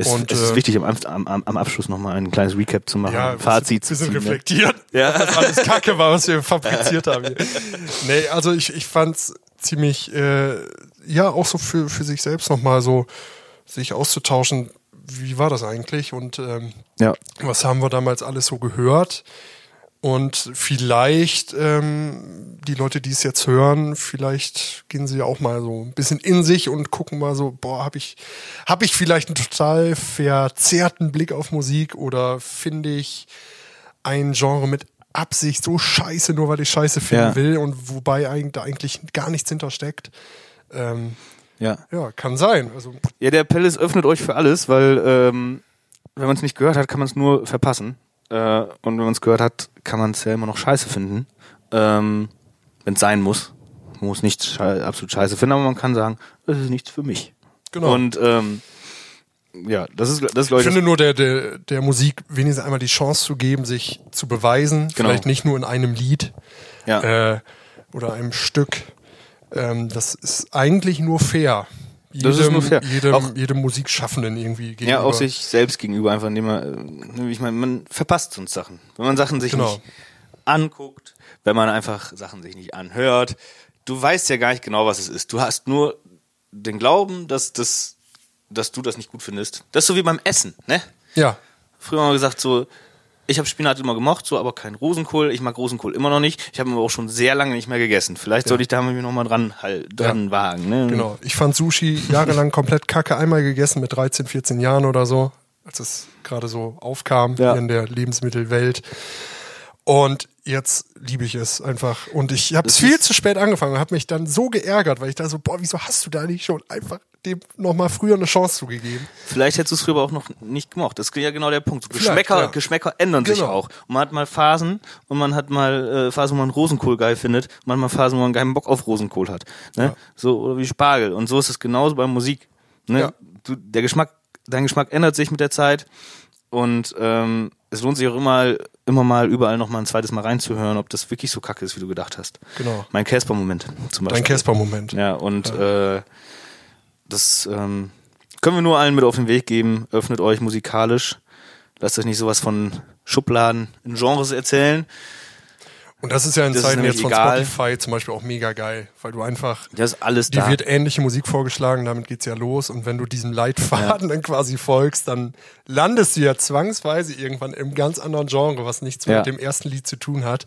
Es, Und, es ist äh, wichtig, am, am, am Abschluss nochmal ein kleines Recap zu machen, wir Fazit sind, wir zu sind ziehen. Ne? reflektiert. Ja. Was alles Kacke war, was wir fabriziert haben. Hier. Nee, also ich, ich fand's ziemlich, äh, ja, auch so für, für sich selbst nochmal so, sich auszutauschen, wie war das eigentlich und ähm, Ja. was haben wir damals alles so gehört? Und vielleicht, ähm, die Leute, die es jetzt hören, vielleicht gehen sie auch mal so ein bisschen in sich und gucken mal so, boah, habe ich, hab ich vielleicht einen total verzerrten Blick auf Musik oder finde ich ein Genre mit Absicht so scheiße, nur weil ich scheiße finden Ja. will und wobei eigentlich, da eigentlich gar nichts hintersteckt. Ähm, Ja. ja, kann sein. Also, Ja, der Appell ist, öffnet euch für alles, weil ähm, wenn man es nicht gehört hat, kann man es nur verpassen. Äh, und wenn man es gehört hat, kann man es ja immer noch scheiße finden. Ähm, wenn es sein muss. Man muss nicht schei absolut scheiße finden, aber man kann sagen, das ist nichts für mich. Genau. Und ähm, ja, das ist, das ist Ich glaube ich, finde nur der, der, der Musik wenigstens einmal die Chance zu geben, sich zu beweisen. Genau. Vielleicht nicht nur in einem Lied ja. äh, oder einem Stück. Ähm, das ist eigentlich nur fair. Jedem, Das ist nur fair. Jedem, Auch- jedem Musikschaffenden irgendwie gegenüber. Ja, auch sich selbst gegenüber einfach, indem man, äh, ich meine, man verpasst sonst Sachen. Wenn man Sachen sich Genau. nicht anguckt, wenn man einfach Sachen sich nicht anhört, du weißt ja gar nicht genau, was es ist. Du hast nur den Glauben, dass das, dass du das nicht gut findest. Das ist so wie beim Essen, ne? Ja, Früher haben wir gesagt so, ich habe Spinat immer gemocht, so, aber kein Rosenkohl. Ich mag Rosenkohl immer noch nicht. Ich habe ihn aber auch schon sehr lange nicht mehr gegessen. Vielleicht sollte ich da mich noch mal dran, halt, dran wagen, ne? genau. Ich fand Sushi jahrelang komplett kacke. Einmal gegessen mit 13, 14 Jahren oder so, als es gerade so aufkam Ja. in der Lebensmittelwelt. Und jetzt liebe ich es einfach. Und ich habe es viel zu spät angefangen und habe mich dann so geärgert, weil ich da so, boah, wieso hast du da nicht schon einfach dem noch mal früher eine Chance zugegeben? Vielleicht hättest du es früher auch noch nicht gemocht. Das ist ja genau der Punkt. So Geschmäcker, ja. Geschmäcker ändern sich Genau. auch. Und man hat mal Phasen und man hat mal äh, Phasen, wo man Rosenkohl geil findet, manchmal Phasen, wo man keinen Bock auf Rosenkohl hat. Ne? Ja. So oder wie Spargel. Und so ist es genauso bei Musik. Ne? Ja. Du, der Geschmack, dein Geschmack ändert sich mit der Zeit und ähm, es lohnt sich auch immer, immer mal überall noch mal ein zweites Mal reinzuhören, ob das wirklich so kacke ist, wie du gedacht hast. Genau. Mein Casper-Moment zum Beispiel. Dein Casper-Moment. Ja, und Äh, das ähm, können wir nur allen mit auf den Weg geben. Öffnet euch musikalisch. Lasst euch nicht sowas von Schubladen in Genres erzählen. Und das ist ja in Das Zeiten jetzt von egal. Spotify zum Beispiel auch mega geil, weil du einfach, Das ist alles dir da. wird ähnliche Musik vorgeschlagen, damit geht's ja los. Und wenn du diesem Leitfaden dann quasi folgst, dann landest du ja zwangsweise irgendwann im ganz anderen Genre, was nichts Ja. mit dem ersten Lied zu tun hat.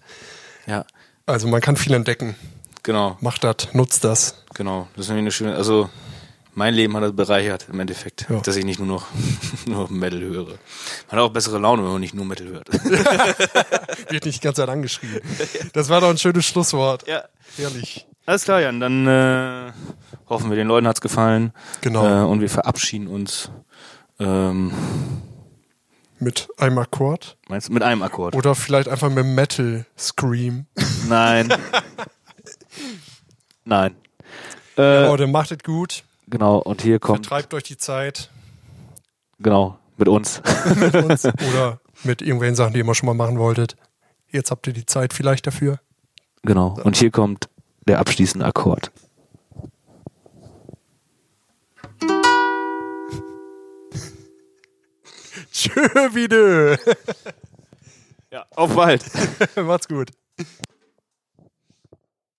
ja, Also man kann viel entdecken. genau, Macht das, nutzt das. genau. Das ist nämlich eine schöne, also mein Leben hat das bereichert im Endeffekt, Ja. dass ich nicht nur noch nur Metal höre. Man hat auch bessere Laune, wenn man nicht nur Metal hört. Wird nicht Zeit angeschrien. Das war doch ein schönes Schlusswort. ja. Herrlich. Alles klar, Jan. Dann äh, hoffen wir, den Leuten hat's gefallen. Genau. Äh, und wir verabschieden uns. Ähm, Mit einem Akkord. Meinst du mit einem Akkord? Oder vielleicht einfach mit Metal Scream. Nein. Nein. Äh, Leute, macht es gut. Genau, und hier kommt, Vertreibt euch die Zeit genau, mit uns. mit uns oder mit irgendwelchen Sachen, die ihr immer schon mal machen wolltet. Jetzt habt ihr die Zeit vielleicht dafür. genau. Und hier kommt der abschließende Akkord. Tschö, wieder. Ja, auf bald. Macht's gut.